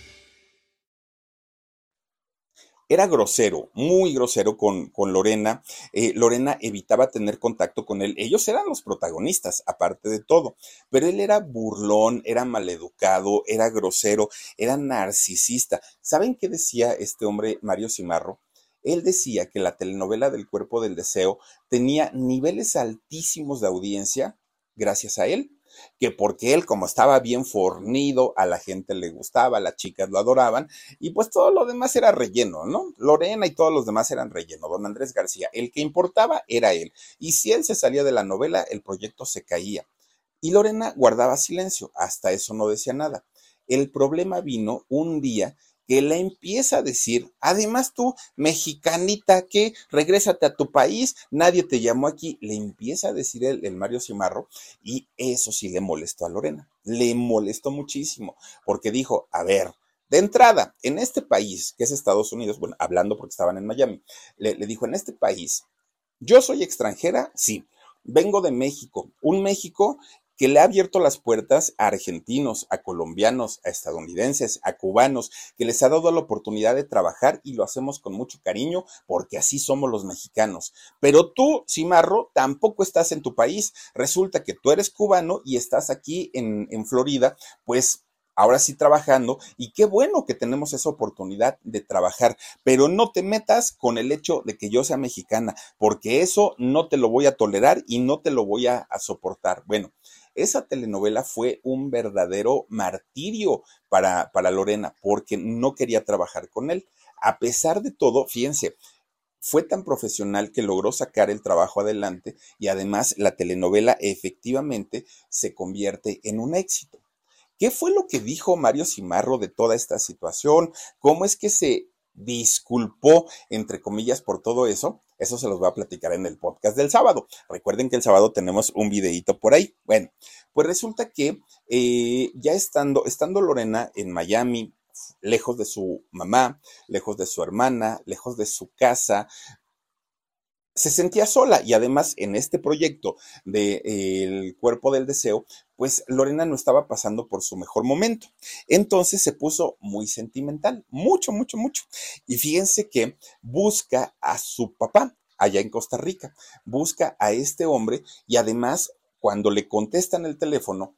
S2: Era grosero, muy grosero con, con Lorena. Eh, Lorena evitaba tener contacto con él. Ellos eran los protagonistas, aparte de todo. Pero él era burlón, era maleducado, era grosero, era narcisista. ¿Saben qué decía este hombre, Mario Cimarro? Él decía que la telenovela del cuerpo del deseo tenía niveles altísimos de audiencia gracias a él que porque él, como estaba bien fornido, a la gente le gustaba, las chicas lo adoraban, y pues todo lo demás era relleno, ¿no? Lorena y todos los demás eran relleno. Don Andrés García, el que importaba era él. Y si él se salía de la novela, el proyecto se caía. Y Lorena guardaba silencio, hasta eso no decía nada. El problema vino un día que le empieza a decir, además tú, mexicanita, que regrésate a tu país, nadie te llamó aquí, le empieza a decir el, el, Mario Cimarro y eso sí le molestó a Lorena, le molestó muchísimo, porque dijo, a ver, de entrada, en este país, que es Estados Unidos, bueno, hablando porque estaban en Miami, le, le dijo, en este país, yo soy extranjera, sí, vengo de México, un México que le ha abierto las puertas a argentinos, a colombianos, a estadounidenses, a cubanos, que les ha dado la oportunidad de trabajar y lo hacemos con mucho cariño porque así somos los mexicanos. Pero tú, Cimarro, tampoco estás en tu país. Resulta que tú eres cubano y estás aquí en, Florida, pues ahora sí trabajando y qué bueno que tenemos esa oportunidad de trabajar, pero no te metas con el hecho de que yo sea mexicana, porque eso no te lo voy a tolerar y no te lo voy a soportar. Bueno, esa telenovela fue un verdadero martirio para, para Lorena porque no quería trabajar con él. A pesar de todo, fíjense, fue tan profesional que logró sacar el trabajo adelante y además la telenovela efectivamente se convierte en un éxito. ¿Qué fue lo que dijo Mario Cimarro de toda esta situación? ¿Cómo es que se disculpó, entre comillas, por todo eso? Eso se los voy a platicar en el podcast del sábado. Recuerden que el sábado tenemos un videíto por ahí. Bueno, pues resulta que eh, ya estando, estando Lorena en Miami, lejos de su mamá, lejos de su hermana, lejos de su casa, se sentía sola y además en este proyecto de eh, cuerpo del deseo, pues Lorena no estaba pasando por su mejor momento. Entonces se puso muy sentimental, mucho, mucho, mucho. Y fíjense que busca a su papá allá en Costa Rica, busca a este hombre y además cuando le contestan el teléfono,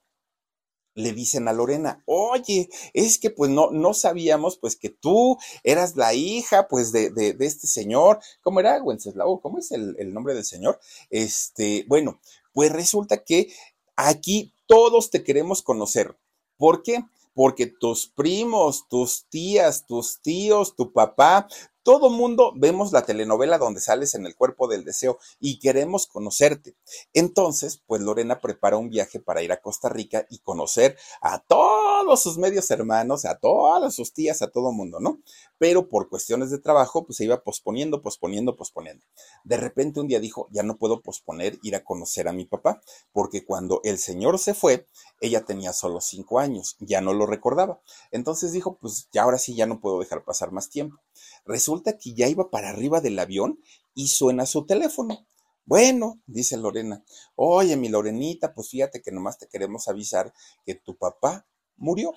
S2: le dicen a Lorena, oye, es que pues no, no sabíamos pues que tú eras la hija pues de, de, este señor, ¿cómo era Wenceslao? ¿Cómo es el, el, nombre del señor? Este, bueno, pues resulta que aquí todos te queremos conocer. ¿Por qué? Porque tus primos, tus tías, tus tíos, tu papá, todo mundo vemos la telenovela donde sales en el cuerpo del deseo y queremos conocerte. Entonces, pues Lorena prepara un viaje para ir a Costa Rica y conocer a todos sus medios hermanos, a todas sus tías, a todo mundo, ¿no? Pero por cuestiones de trabajo, pues se iba posponiendo, posponiendo, posponiendo. De repente un día dijo, ya no puedo posponer ir a conocer a mi papá, porque cuando el señor se fue, ella tenía solo cinco años, ya no lo recordaba. Entonces dijo, pues ya ahora sí ya no puedo dejar pasar más tiempo. Resulta que ya iba para arriba del avión y suena su teléfono. Bueno, dice Lorena, oye, mi Lorenita, pues fíjate que nomás te queremos avisar que tu papá murió.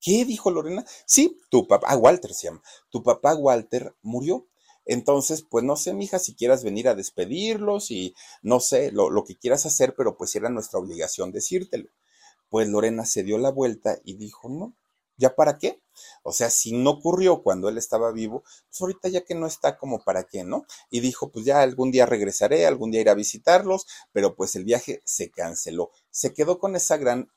S2: ¿Qué dijo Lorena? Sí, tu papá, ah, Walter se llama, tu papá Walter murió. Entonces, pues no sé, mija, si quieras venir a despedirlos y no sé, lo, lo que quieras hacer, pero pues era nuestra obligación decírtelo. Pues Lorena se dio la vuelta y dijo, no, ¿Ya para qué? O sea, si no ocurrió cuando él estaba vivo, pues ahorita ya que no está como para qué, ¿no? Y dijo, pues ya algún día regresaré, algún día iré a visitarlos, pero pues el viaje se canceló. Se quedó con esa gran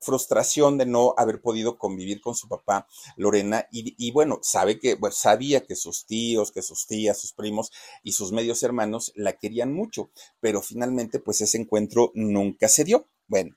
S2: frustración de no haber podido convivir con su papá Lorena y, bueno, sabe que, sabía que sus tíos, que sus tías, sus primos y sus medios hermanos la querían mucho, pero finalmente pues ese encuentro nunca se dio. Bueno,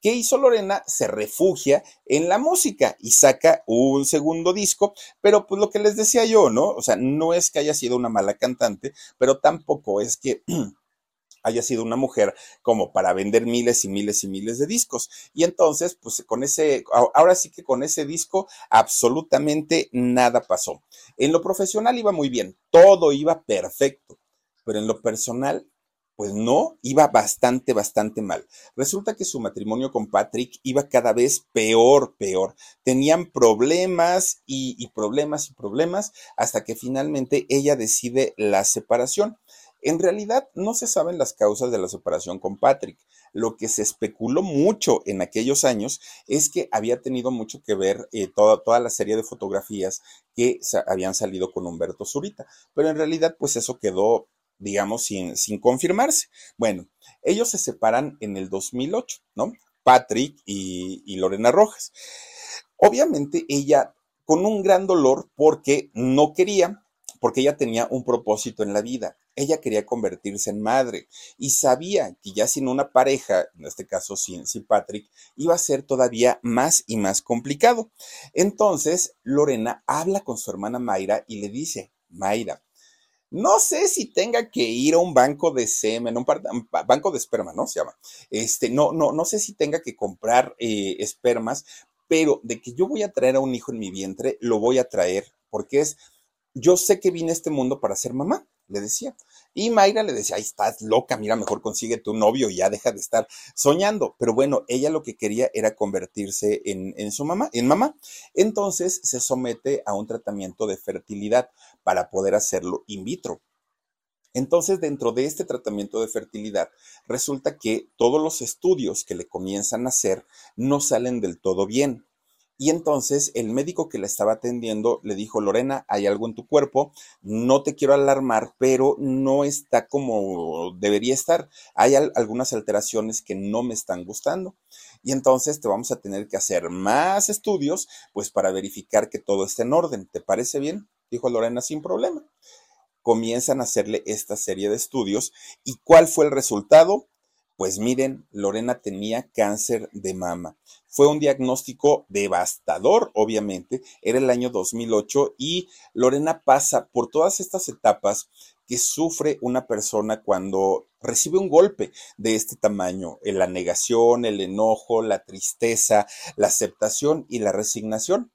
S2: ¿Qué hizo Lorena? Se refugia en la música y saca un segundo disco, pero pues lo que les decía yo, ¿no? O sea, no es que haya sido una mala cantante, pero tampoco es que haya sido una mujer como para vender miles y miles y miles de discos. Y entonces, pues con ese, ahora sí que con ese disco absolutamente nada pasó. En lo profesional iba muy bien, todo iba perfecto, pero en lo personal pues no, iba bastante, bastante mal. Resulta que su matrimonio con Patrick iba cada vez peor, peor. Tenían problemas y, problemas y problemas hasta que finalmente ella decide la separación. En realidad no se saben las causas de la separación con Patrick. Lo que se especuló mucho en aquellos años es que había tenido mucho que ver eh, toda, toda la serie de fotografías que habían salido con Humberto Zurita. Pero en realidad pues eso quedó digamos, sin, sin confirmarse. Bueno, ellos se separan en el 2008, ¿no? Patrick y, y Lorena Rojas. Obviamente ella con un gran dolor porque no quería, porque ella tenía un propósito en la vida. Ella quería convertirse en madre y sabía que ya sin una pareja, en este caso sin, sin Patrick, iba a ser todavía más y más complicado. Entonces, Lorena habla con su hermana Mayra y le dice, Mayra, no sé si tenga que ir a un banco de semen, un, banco de esperma, ¿no? Se llama. Este, no, no, no sé si tenga que comprar eh, espermas, pero de que yo voy a traer a un hijo en mi vientre, lo voy a traer, porque es, yo sé que vine a este mundo para ser mamá, le decía. Y Mayra le decía, ay, estás loca, mira, mejor consigue tu novio y ya deja de estar soñando. Pero bueno, ella lo que quería era convertirse en, en su mamá, en mamá. Entonces se somete a un tratamiento de fertilidad para poder hacerlo in vitro. Entonces, dentro de este tratamiento de fertilidad, resulta que todos los estudios que le comienzan a hacer no salen del todo bien. Y entonces el médico que la estaba atendiendo le dijo, Lorena, hay algo en tu cuerpo, no te quiero alarmar, pero no está como debería estar. Hay algunas alteraciones que no me están gustando. Y entonces te vamos a tener que hacer más estudios, pues para verificar que todo esté en orden. ¿Te parece bien? Dijo Lorena sin problema. Comienzan a hacerle esta serie de estudios. ¿Y cuál fue el resultado? Pues miren, Lorena tenía cáncer de mama. Fue un diagnóstico devastador, obviamente. Era el año 2008 y Lorena pasa por todas estas etapas que sufre una persona cuando recibe un golpe de este tamaño, la negación, el enojo, la tristeza, la aceptación y la resignación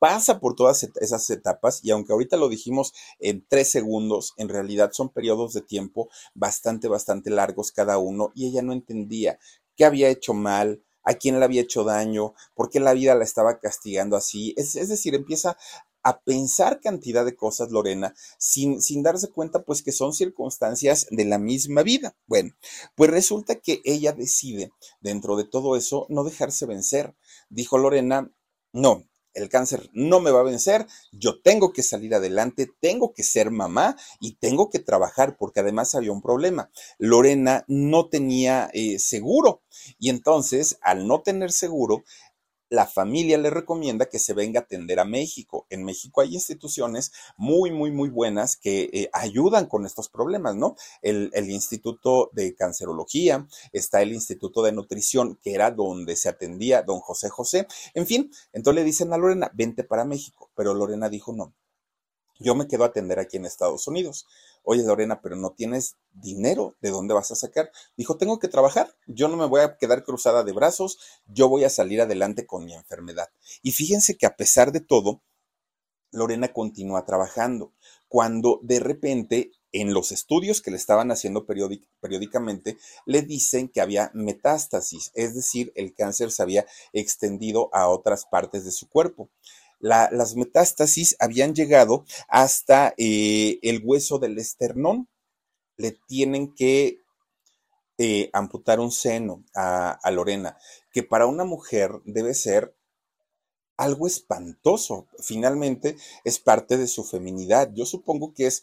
S2: pasa por todas esas etapas y aunque ahorita lo dijimos en tres segundos, en realidad son periodos de tiempo bastante, bastante largos cada uno y ella no entendía qué había hecho mal, a quién le había hecho daño, por qué la vida la estaba castigando así. Es, decir, empieza a pensar cantidad de cosas, Lorena, sin, sin darse cuenta, pues que son circunstancias de la misma vida. Bueno, pues resulta que ella decide, dentro de todo eso, no dejarse vencer. Dijo Lorena, no, el cáncer no me va a vencer, yo tengo que salir adelante, tengo que ser mamá y tengo que trabajar porque además había un problema. Lorena no tenía eh, seguro y entonces al no tener seguro, la familia le recomienda que se venga a atender a México. En México hay instituciones muy, muy, muy buenas que eh, ayudan con estos problemas, ¿no? El, el, Instituto de Cancerología, está el Instituto de Nutrición, que era donde se atendía don José José. En fin, entonces le dicen a Lorena, vente para México, pero Lorena dijo no. Yo me quedo a atender aquí en Estados Unidos. Oye, Lorena, pero no tienes dinero, ¿de dónde vas a sacar? Dijo, tengo que trabajar, yo no me voy a quedar cruzada de brazos, yo voy a salir adelante con mi enfermedad. Y fíjense que a pesar de todo, Lorena continúa trabajando. Cuando de repente en los estudios que le estaban haciendo periódicamente, le dicen que había metástasis, es decir, el cáncer se había extendido a otras partes de su cuerpo las metástasis habían llegado hasta eh, el hueso del esternón. Le tienen que eh, amputar un seno a, a Lorena, que para una mujer debe ser algo espantoso. Finalmente es parte de su feminidad. Yo supongo que es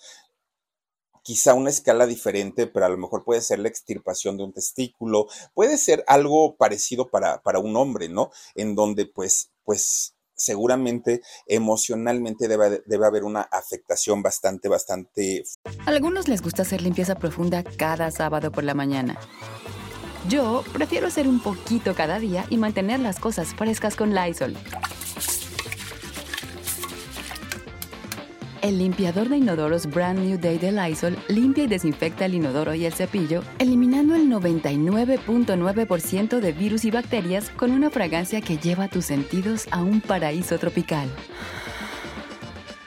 S2: quizá una escala diferente, pero a lo mejor puede ser la extirpación de un testículo, puede ser algo parecido para, para un hombre, ¿no? En donde pues, pues seguramente emocionalmente debe, debe, haber una afectación bastante, bastante...
S1: A algunos les gusta hacer limpieza profunda cada sábado por la mañana. Yo prefiero hacer un poquito cada día y mantener las cosas frescas con Lysol. El limpiador de inodoros Brand New Day de Lysol limpia y desinfecta el inodoro y el cepillo, eliminando el 99.9% de virus y bacterias con una fragancia que lleva tus sentidos a un paraíso tropical.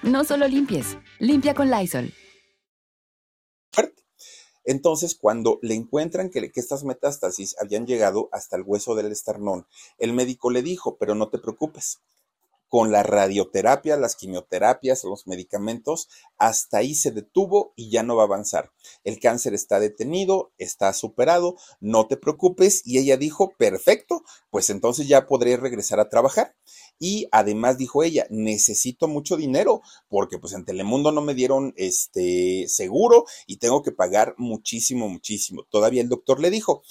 S1: No solo limpies, limpia con Lysol.
S2: Entonces, cuando le encuentran que, que, estas metástasis habían llegado hasta el hueso del esternón, el médico le dijo, pero no te preocupes, con la radioterapia, las quimioterapias, los medicamentos, hasta ahí se detuvo y ya no va a avanzar. El cáncer está detenido, está superado, no te preocupes. Y ella dijo, perfecto, pues entonces ya podré regresar a trabajar. Y además dijo ella, necesito mucho dinero porque pues en Telemundo no me dieron este seguro y tengo que pagar muchísimo, muchísimo. Todavía el doctor le dijo,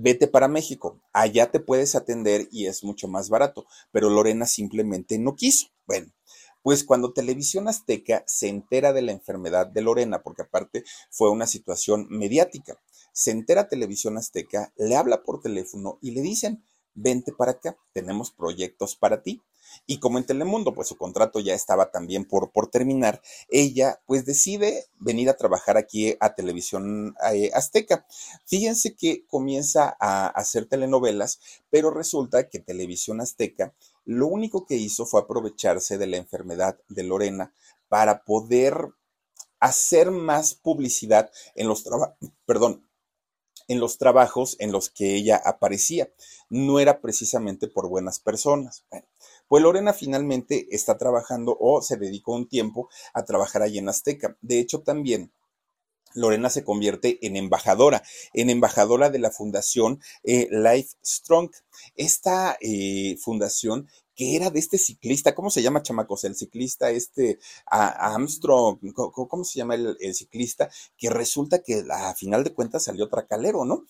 S2: vete para México, allá te puedes atender y es mucho más barato, pero Lorena simplemente no quiso. Bueno, pues cuando Televisión Azteca se entera de la enfermedad de Lorena, porque aparte fue una situación mediática, se entera Televisión Azteca, le habla por teléfono y le dicen, vente para acá, tenemos proyectos para ti. Y como en Telemundo, pues su contrato ya estaba también por, por terminar, ella pues decide venir a trabajar aquí a Televisión eh, Azteca. Fíjense que comienza a hacer telenovelas, pero resulta que Televisión Azteca lo único que hizo fue aprovecharse de la enfermedad de Lorena para poder hacer más publicidad en los trabajos, perdón, en los trabajos en los que ella aparecía. No era precisamente por buenas personas. Bueno, pues Lorena finalmente está trabajando o se dedicó un tiempo a trabajar allí en Azteca. De hecho, también Lorena se convierte en embajadora, en embajadora de la fundación eh, Life Strong. Esta eh, fundación que era de este ciclista, ¿cómo se llama, chamacos? El ciclista, este Armstrong, ¿cómo, se llama el, ciclista? Que resulta que a final de cuentas salió tracalero, ¿no?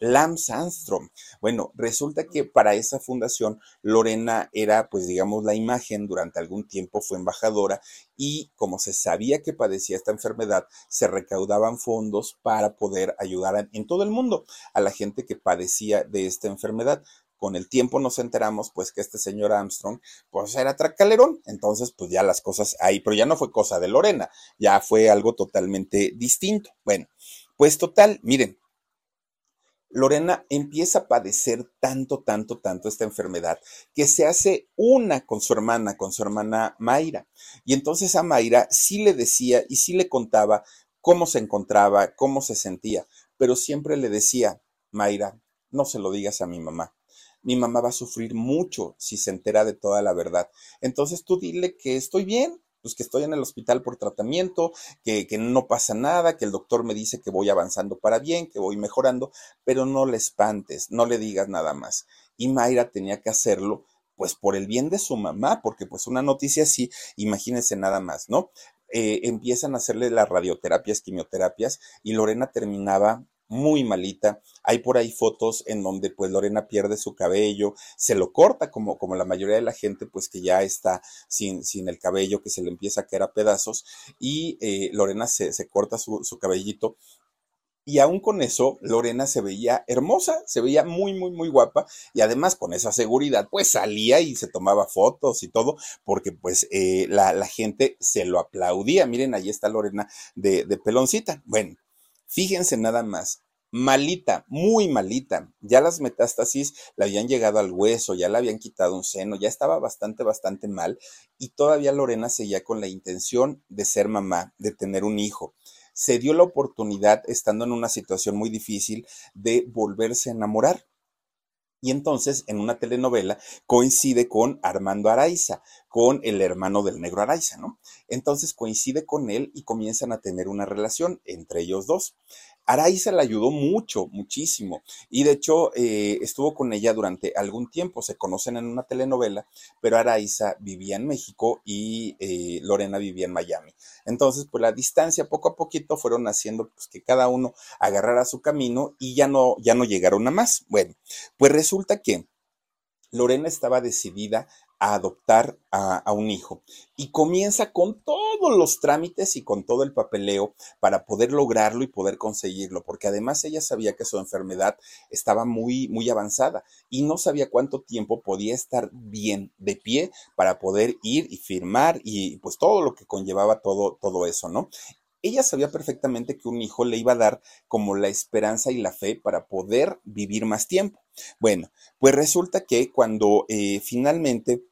S2: Lance, eh, Armstrong. Bueno, resulta que para esa fundación Lorena era, pues digamos, la imagen, durante algún tiempo fue embajadora y como se sabía que padecía esta enfermedad, se recaudaban fondos para poder ayudar en todo el mundo a la gente que padecía de esta enfermedad con el tiempo nos enteramos pues que este señor Armstrong pues era tracalerón, entonces pues ya las cosas ahí, pero ya no fue cosa de Lorena, ya fue algo totalmente distinto. Bueno, pues total, miren, Lorena empieza a padecer tanto, tanto, tanto esta enfermedad que se hace una con su hermana, con su hermana Mayra. Y entonces a Mayra sí le decía y sí le contaba cómo se encontraba, cómo se sentía, pero siempre le decía, Mayra, no se lo digas a mi mamá mi mamá va a sufrir mucho si se entera de toda la verdad. Entonces tú dile que estoy bien, pues que estoy en el hospital por tratamiento, que, que, no pasa nada, que el doctor me dice que voy avanzando para bien, que voy mejorando, pero no le espantes, no le digas nada más. Y Mayra tenía que hacerlo pues por el bien de su mamá, porque pues una noticia así, imagínense nada más, ¿no? Eh, empiezan a hacerle las radioterapias, quimioterapias, y Lorena terminaba muy malita. Hay por ahí fotos en donde pues Lorena pierde su cabello, se lo corta como, como la mayoría de la gente pues que ya está sin, sin el cabello, que se le empieza a caer a pedazos y eh, Lorena se, se corta su, su cabellito y aún con eso, Lorena se veía hermosa, se veía muy, muy, muy guapa. Y además con esa seguridad, pues salía y se tomaba fotos y todo, porque pues eh, la, la, gente se lo aplaudía. Miren, ahí está Lorena de, de peloncita. Bueno, Fíjense nada más, malita, muy malita. Ya las metástasis le habían llegado al hueso, ya le habían quitado un seno, ya estaba bastante, bastante mal. Y todavía Lorena seguía con la intención de ser mamá, de tener un hijo. Se dio la oportunidad, estando en una situación muy difícil, de volverse a enamorar. Y entonces, en una telenovela, coincide con Armando Araiza, con el hermano del negro Araiza, ¿no? Entonces coincide con él y comienzan a tener una relación entre ellos dos. Araiza la ayudó mucho, muchísimo. Y de hecho, eh, estuvo con ella durante algún tiempo. Se conocen en una telenovela, pero Araiza vivía en México y eh, Lorena vivía en Miami. Entonces, pues la distancia poco a poquito fueron haciendo pues, que cada uno agarrara su camino y ya no, ya no llegaron a más. Bueno, pues resulta que Lorena estaba decidida a adoptar a, un hijo y comienza con todos los trámites y con todo el papeleo para poder lograrlo y poder conseguirlo, porque además ella sabía que su enfermedad estaba muy, muy avanzada y no sabía cuánto tiempo podía estar bien de pie para poder ir y firmar y pues todo lo que conllevaba todo, todo eso, ¿no? Ella sabía perfectamente que un hijo le iba a dar como la esperanza y la fe para poder vivir más tiempo. Bueno, pues resulta que cuando eh, finalmente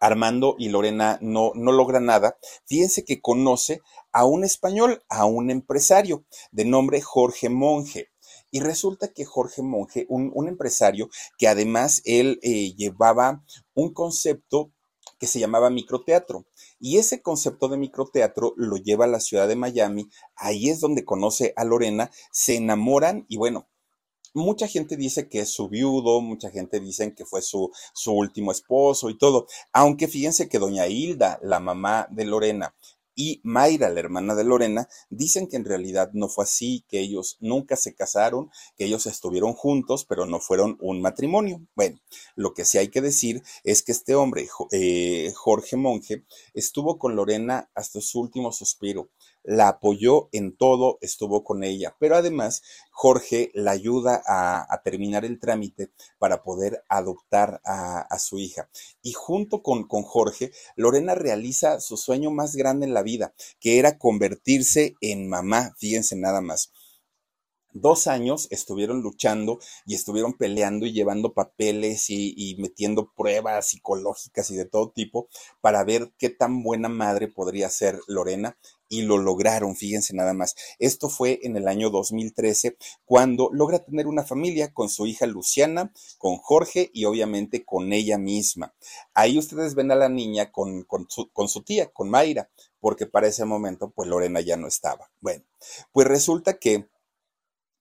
S2: Armando y Lorena no, no logran nada, fíjense que conoce a un español, a un empresario de nombre Jorge Monge. Y resulta que Jorge Monge, un, empresario que además él eh, llevaba un concepto que se llamaba microteatro. Y ese concepto de microteatro lo lleva a la ciudad de Miami, ahí es donde conoce a Lorena, se enamoran y bueno, mucha gente dice que es su viudo, mucha gente dice que fue su, su último esposo y todo, aunque fíjense que doña Hilda, la mamá de Lorena, y Mayra, la hermana de Lorena, dicen que en realidad no fue así, que ellos nunca se casaron, que ellos estuvieron juntos, pero no fueron un matrimonio. Bueno, lo que sí hay que decir es que este hombre, eh, Jorge Monge, estuvo con Lorena hasta su último suspiro la apoyó en todo, estuvo con ella, pero además Jorge la ayuda a, terminar el trámite para poder adoptar a, su hija. Y junto con, con Jorge, Lorena realiza su sueño más grande en la vida, que era convertirse en mamá, fíjense nada más dos años estuvieron luchando y estuvieron peleando y llevando papeles y, metiendo pruebas psicológicas y de todo tipo para ver qué tan buena madre podría ser Lorena y lo lograron, fíjense nada más. Esto fue en el año 2013 cuando logra tener una familia con su hija Luciana, con Jorge y obviamente con ella misma. Ahí ustedes ven a la niña con, con, su, con su tía, con Mayra, porque para ese momento pues Lorena ya no estaba. Bueno, pues resulta que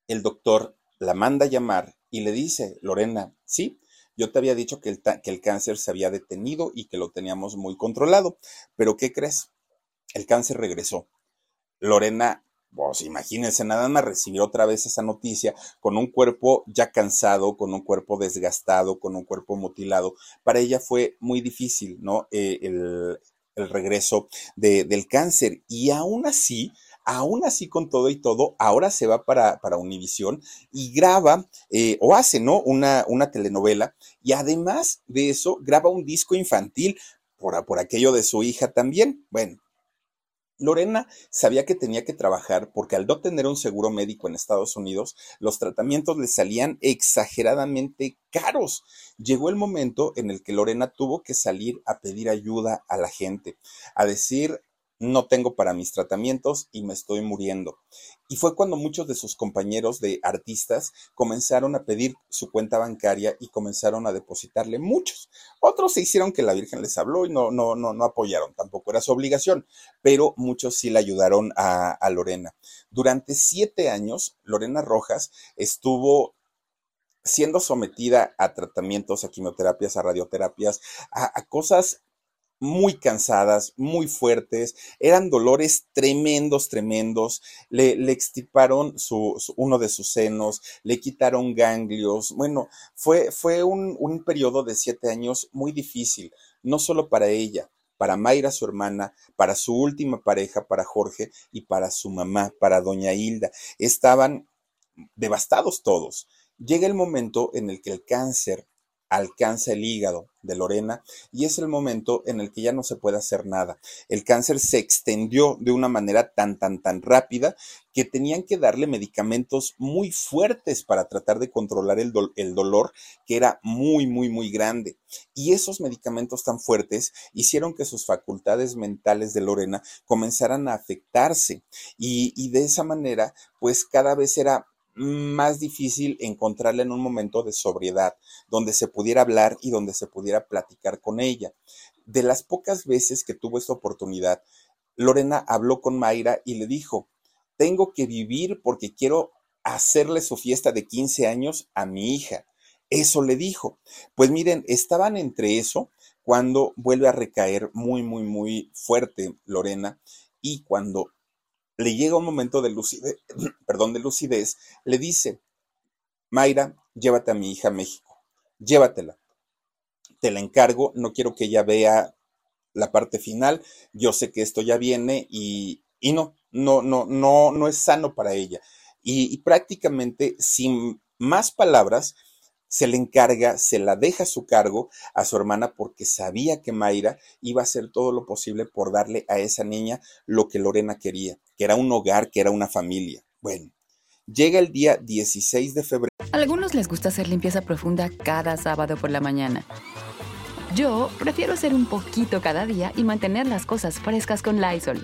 S2: el doctor la manda a llamar y le dice, Lorena, sí, yo te había dicho que el, que el cáncer se había detenido y que lo teníamos muy controlado, pero ¿qué crees? el cáncer regresó. Lorena, pues imagínense nada más recibir otra vez esa noticia con un cuerpo ya cansado, con un cuerpo desgastado, con un cuerpo mutilado. Para ella fue muy difícil, ¿no? Eh, el, regreso del cáncer. Y aún así, aún así con todo y todo, ahora se va para, para Univisión y graba eh, o hace, ¿no? Una, una telenovela y además de eso graba un disco infantil por, por aquello de su hija también. Bueno, Lorena sabía que tenía que trabajar porque al no tener un seguro médico en Estados Unidos, los tratamientos le salían exageradamente caros. Llegó el momento en el que Lorena tuvo que salir a pedir ayuda a la gente, a decir, no tengo para mis tratamientos y me estoy muriendo. Y fue cuando muchos de sus compañeros de artistas comenzaron a pedir su cuenta bancaria y comenzaron a depositarle muchos. Otros se hicieron que la Virgen les habló y no, no, no, no apoyaron, tampoco era su obligación, pero muchos sí le ayudaron a, Lorena. Durante siete años, Lorena Rojas estuvo siendo sometida a tratamientos, a quimioterapias, a radioterapias, a, a cosas muy cansadas, muy fuertes, eran dolores tremendos, tremendos, le, le extirparon su, uno de sus senos, le quitaron ganglios, bueno, fue, fue un, un periodo de siete años muy difícil, no solo para ella, para Mayra, su hermana, para su última pareja, para Jorge y para su mamá, para doña Hilda. Estaban devastados todos. Llega el momento en el que el cáncer alcanza el hígado de Lorena y es el momento en el que ya no se puede hacer nada. El cáncer se extendió de una manera tan, tan, tan rápida que tenían que darle medicamentos muy fuertes para tratar de controlar el, el dolor que era muy, muy, muy grande. Y esos medicamentos tan fuertes hicieron que sus facultades mentales de Lorena comenzaran a afectarse y, y de esa manera, pues cada vez era más difícil encontrarla en un momento de sobriedad, donde se pudiera hablar y donde se pudiera platicar con ella. De las pocas veces que tuvo esta oportunidad, Lorena habló con Mayra y le dijo, tengo que vivir porque quiero hacerle su fiesta de 15 años a mi hija. Eso le dijo. Pues miren, estaban entre eso cuando vuelve a recaer muy, muy, muy fuerte Lorena y cuando le llega un momento de lucidez, perdón, de lucidez, le dice, Mayra, llévate a mi hija a México, llévatela. Te la encargo, no quiero que ella vea la parte final, yo sé que esto ya viene y, y no, no, no, no, no es sano para ella. Y, y prácticamente sin más palabras, se le encarga, se la deja a su cargo a su hermana porque sabía que Mayra iba a hacer todo lo posible por darle a esa niña lo que Lorena quería, que era un hogar, que era una familia. Bueno, llega el día 16 de febrero.
S1: A algunos les gusta hacer limpieza profunda cada sábado por la mañana. Yo prefiero hacer un poquito cada día y mantener las cosas frescas con Lysol.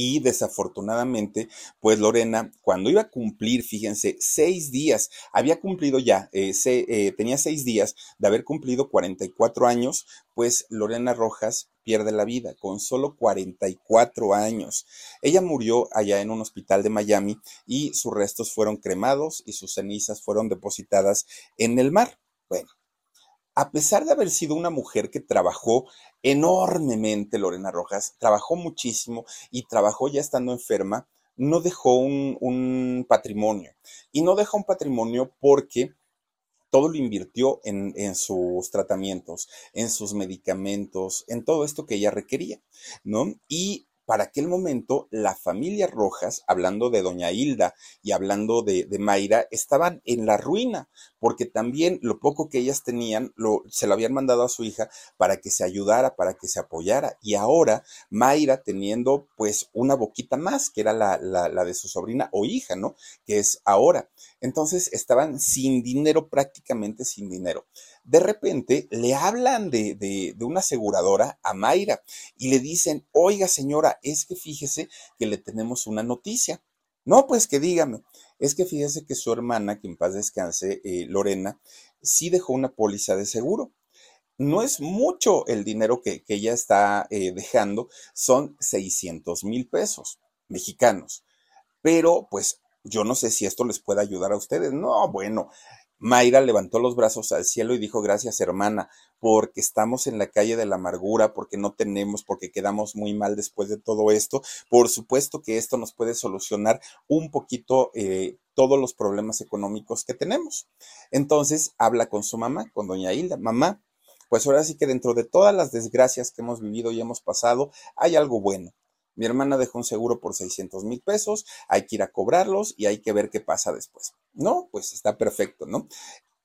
S2: y desafortunadamente, pues Lorena, cuando iba a cumplir, fíjense, seis días, había cumplido ya, eh, eh, tenía seis días de haber cumplido 44 años, pues Lorena Rojas pierde la vida con solo 44 años. Ella murió allá en un hospital de Miami y sus restos fueron cremados y sus cenizas fueron depositadas en el mar. Bueno, a pesar de haber sido una mujer que trabajó enormemente, Lorena Rojas, trabajó muchísimo y trabajó ya estando enferma, no dejó un, patrimonio. Y no dejó un patrimonio porque todo lo invirtió en, en, sus tratamientos, en sus medicamentos, en todo esto que ella requería, ¿no? Y para aquel momento la familia Rojas, hablando de doña Hilda y hablando de, Mayra, estaban en la ruina, porque también lo poco que ellas tenían se lo habían mandado a su hija para que se ayudara, para que se apoyara. Y ahora Mayra teniendo pues una boquita más, que era la de su sobrina o hija, ¿no? Que es ahora. Entonces estaban sin dinero, prácticamente sin dinero de repente le hablan de, de, una aseguradora a Mayra y le dicen, oiga señora, es que fíjese que le tenemos una noticia. No, pues que dígame, es que fíjese que su hermana, que en paz descanse, eh, Lorena, sí dejó una póliza de seguro. No es mucho el dinero que, ella está eh, dejando, son 600 mil pesos mexicanos. Pero pues yo no sé si esto les puede ayudar a ustedes. No, bueno, Mayra levantó los brazos al cielo y dijo, gracias hermana, porque estamos en la calle de la amargura, porque no tenemos, porque quedamos muy mal después de todo esto. Por supuesto que esto nos puede solucionar un poquito eh, todos los problemas económicos que tenemos. Entonces habla con su mamá, con doña Hilda, mamá, pues ahora sí que dentro de todas las desgracias que hemos vivido y hemos pasado, hay algo bueno. Mi hermana dejó un seguro por 600 mil pesos, hay que ir a cobrarlos y hay que ver qué pasa después. No, pues está perfecto, ¿no?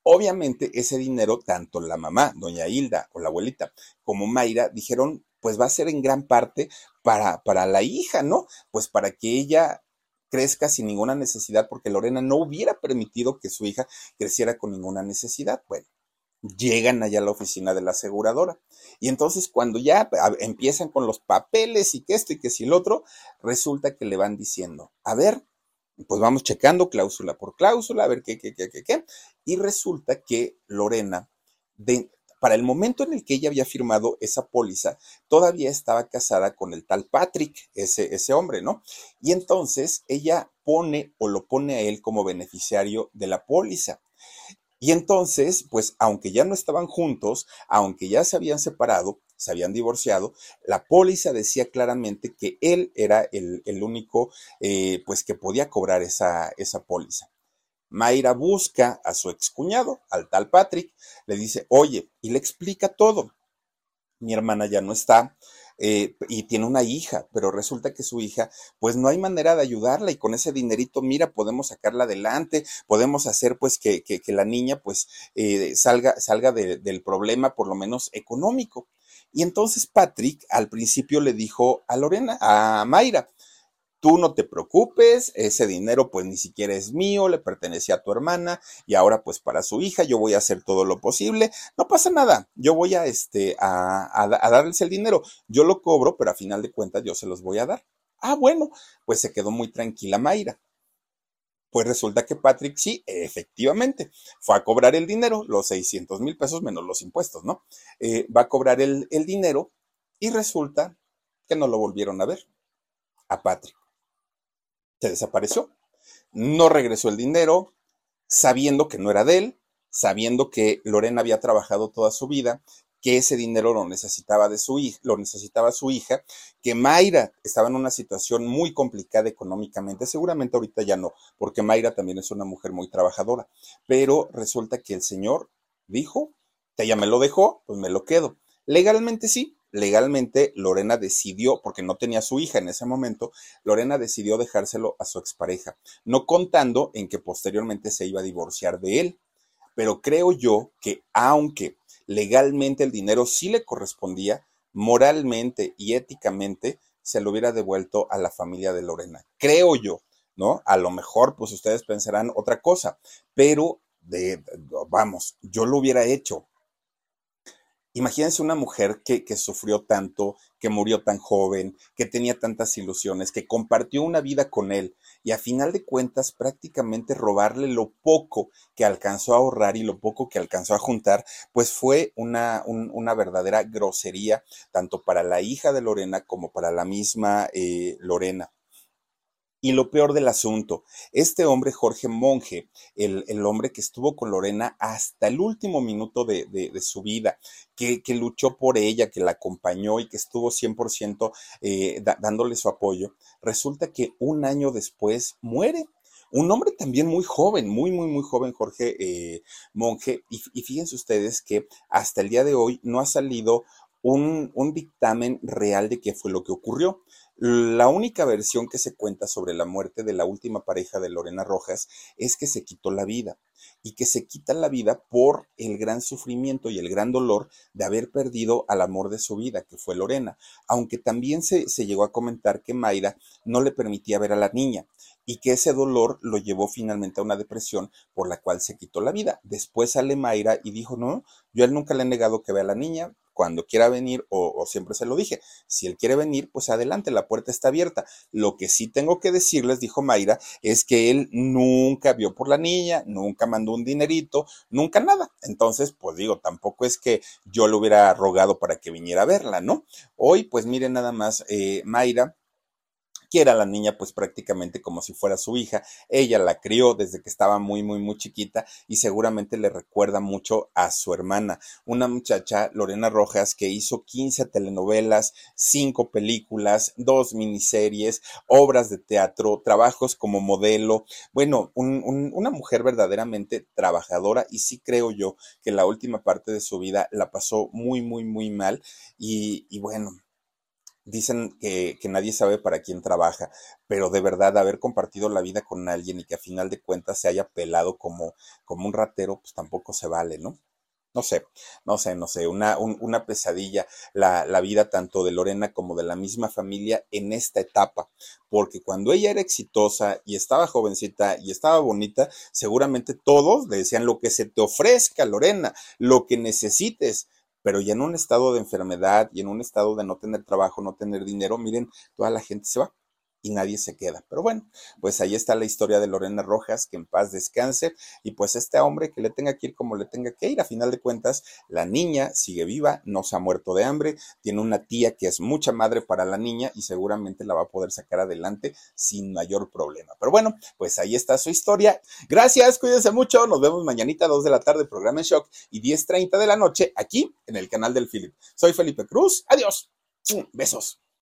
S2: Obviamente ese dinero, tanto la mamá, doña Hilda o la abuelita, como Mayra, dijeron, pues va a ser en gran parte para, para la hija, ¿no? Pues para que ella crezca sin ninguna necesidad, porque Lorena no hubiera permitido que su hija creciera con ninguna necesidad. Bueno, llegan allá a la oficina de la aseguradora. Y entonces cuando ya empiezan con los papeles y que esto y que si el otro, resulta que le van diciendo, a ver, pues vamos checando cláusula por cláusula, a ver qué, qué, qué, qué, qué. Y resulta que Lorena, para el momento en el que ella había firmado esa póliza, todavía estaba casada con el tal Patrick, ese, ese hombre, ¿no? Y entonces ella pone o lo pone a él como beneficiario de la póliza. Y entonces, pues aunque ya no estaban juntos, aunque ya se habían separado, se habían divorciado, la póliza decía claramente que él era el, único, eh, pues que podía cobrar esa, esa póliza. Mayra busca a su excuñado, al tal Patrick, le dice, oye, y le explica todo. Mi hermana ya no está, eh, y tiene una hija, pero resulta que su hija, pues no hay manera de ayudarla y con ese dinerito, mira, podemos sacarla adelante, podemos hacer pues que, que, la niña pues eh, salga, salga del problema por lo menos económico. Y entonces Patrick al principio le dijo a Lorena, a Mayra, tú no te preocupes, ese dinero pues ni siquiera es mío, le pertenece a tu hermana y ahora pues para su hija yo voy a hacer todo lo posible, no pasa nada, yo voy a este a, darles el dinero, yo lo cobro, pero a final de cuentas yo se los voy a dar. Ah, bueno, pues se quedó muy tranquila Mayra. Pues resulta que Patrick sí, efectivamente, fue a cobrar el dinero, los 600 mil pesos menos los impuestos, ¿no? Eh, va a cobrar el, el dinero y resulta que no lo volvieron a ver a Patrick se desapareció. No regresó el dinero, sabiendo que no era de él, sabiendo que Lorena había trabajado toda su vida, que ese dinero lo necesitaba de su hija, lo necesitaba su hija, que Mayra estaba en una situación muy complicada económicamente, seguramente ahorita ya no, porque Mayra también es una mujer muy trabajadora, pero resulta que el señor dijo, que ella me lo dejó, pues me lo quedo. Legalmente sí, legalmente Lorena decidió, porque no tenía su hija en ese momento, Lorena decidió dejárselo a su expareja, no contando en que posteriormente se iba a divorciar de él. Pero creo yo que aunque legalmente el dinero sí le correspondía, moralmente y éticamente se lo hubiera devuelto a la familia de Lorena. Creo yo, ¿no? A lo mejor, pues ustedes pensarán otra cosa, pero de, vamos, yo lo hubiera hecho. Imagínense una mujer que, sufrió tanto, que murió tan joven, que tenía tantas ilusiones, que compartió una vida con él y a final de cuentas prácticamente robarle lo poco que alcanzó a ahorrar y lo poco que alcanzó a juntar, pues fue una, un, una verdadera grosería tanto para la hija de Lorena como para la misma eh, Lorena. Y lo peor del asunto, este hombre, Jorge Monge, el, el hombre que estuvo con Lorena hasta el último minuto de, de, su vida, que, que, luchó por ella, que la acompañó y que estuvo 100% eh, dándole su apoyo, resulta que un año después muere. Un hombre también muy joven, muy, muy, muy joven, Jorge eh, Monge. Y, y fíjense ustedes que hasta el día de hoy no ha salido un, un dictamen real de qué fue lo que ocurrió. La única versión que se cuenta sobre la muerte de la última pareja de Lorena Rojas es que se quitó la vida y que se quita la vida por el gran sufrimiento y el gran dolor de haber perdido al amor de su vida, que fue Lorena, aunque también se, se llegó a comentar que Mayra no le permitía ver a la niña y que ese dolor lo llevó finalmente a una depresión por la cual se quitó la vida. Después sale Mayra y dijo, no, yo a él nunca le he negado que vea a la niña, cuando quiera venir, o, siempre se lo dije, si él quiere venir, pues adelante, la puerta está abierta. Lo que sí tengo que decirles, dijo Mayra, es que él nunca vio por la niña, nunca mandó un dinerito, nunca nada. Entonces, pues digo, tampoco es que yo le hubiera rogado para que viniera a verla, ¿no? Hoy, pues miren nada más, eh, Mayra quiere a la niña pues prácticamente como si fuera su hija. Ella la crió desde que estaba muy, muy, muy chiquita y seguramente le recuerda mucho a su hermana, una muchacha, Lorena Rojas, que hizo 15 telenovelas, 5 películas, dos miniseries, obras de teatro, trabajos como modelo. Bueno, un, un, una mujer verdaderamente trabajadora y sí creo yo que la última parte de su vida la pasó muy, muy, muy mal y, y bueno, dicen que, que, nadie sabe para quién trabaja, pero de verdad haber compartido la vida con alguien y que a final de cuentas se haya pelado como, como un ratero, pues tampoco se vale, ¿no? No sé, no sé, no sé, una, un, una pesadilla la, la vida tanto de Lorena como de la misma familia en esta etapa, porque cuando ella era exitosa y estaba jovencita y estaba bonita, seguramente todos le decían lo que se te ofrezca, Lorena, lo que necesites, pero ya en un estado de enfermedad y en un estado de no tener trabajo, no tener dinero, miren, toda la gente se va y nadie se queda. Pero bueno, pues ahí está la historia de Lorena Rojas, que en paz descanse, y pues este hombre que le tenga que ir como le tenga que ir, a final de cuentas, la niña sigue viva, no se ha muerto de hambre, tiene una tía que es mucha madre para la niña y seguramente la va a poder sacar adelante sin mayor problema. Pero bueno, pues ahí está su historia. Gracias, cuídense mucho, nos vemos mañanita, 2 de la tarde, programa en shock, y 10.30 de la noche, aquí en el canal del Philip. Soy Felipe Cruz, adiós, besos.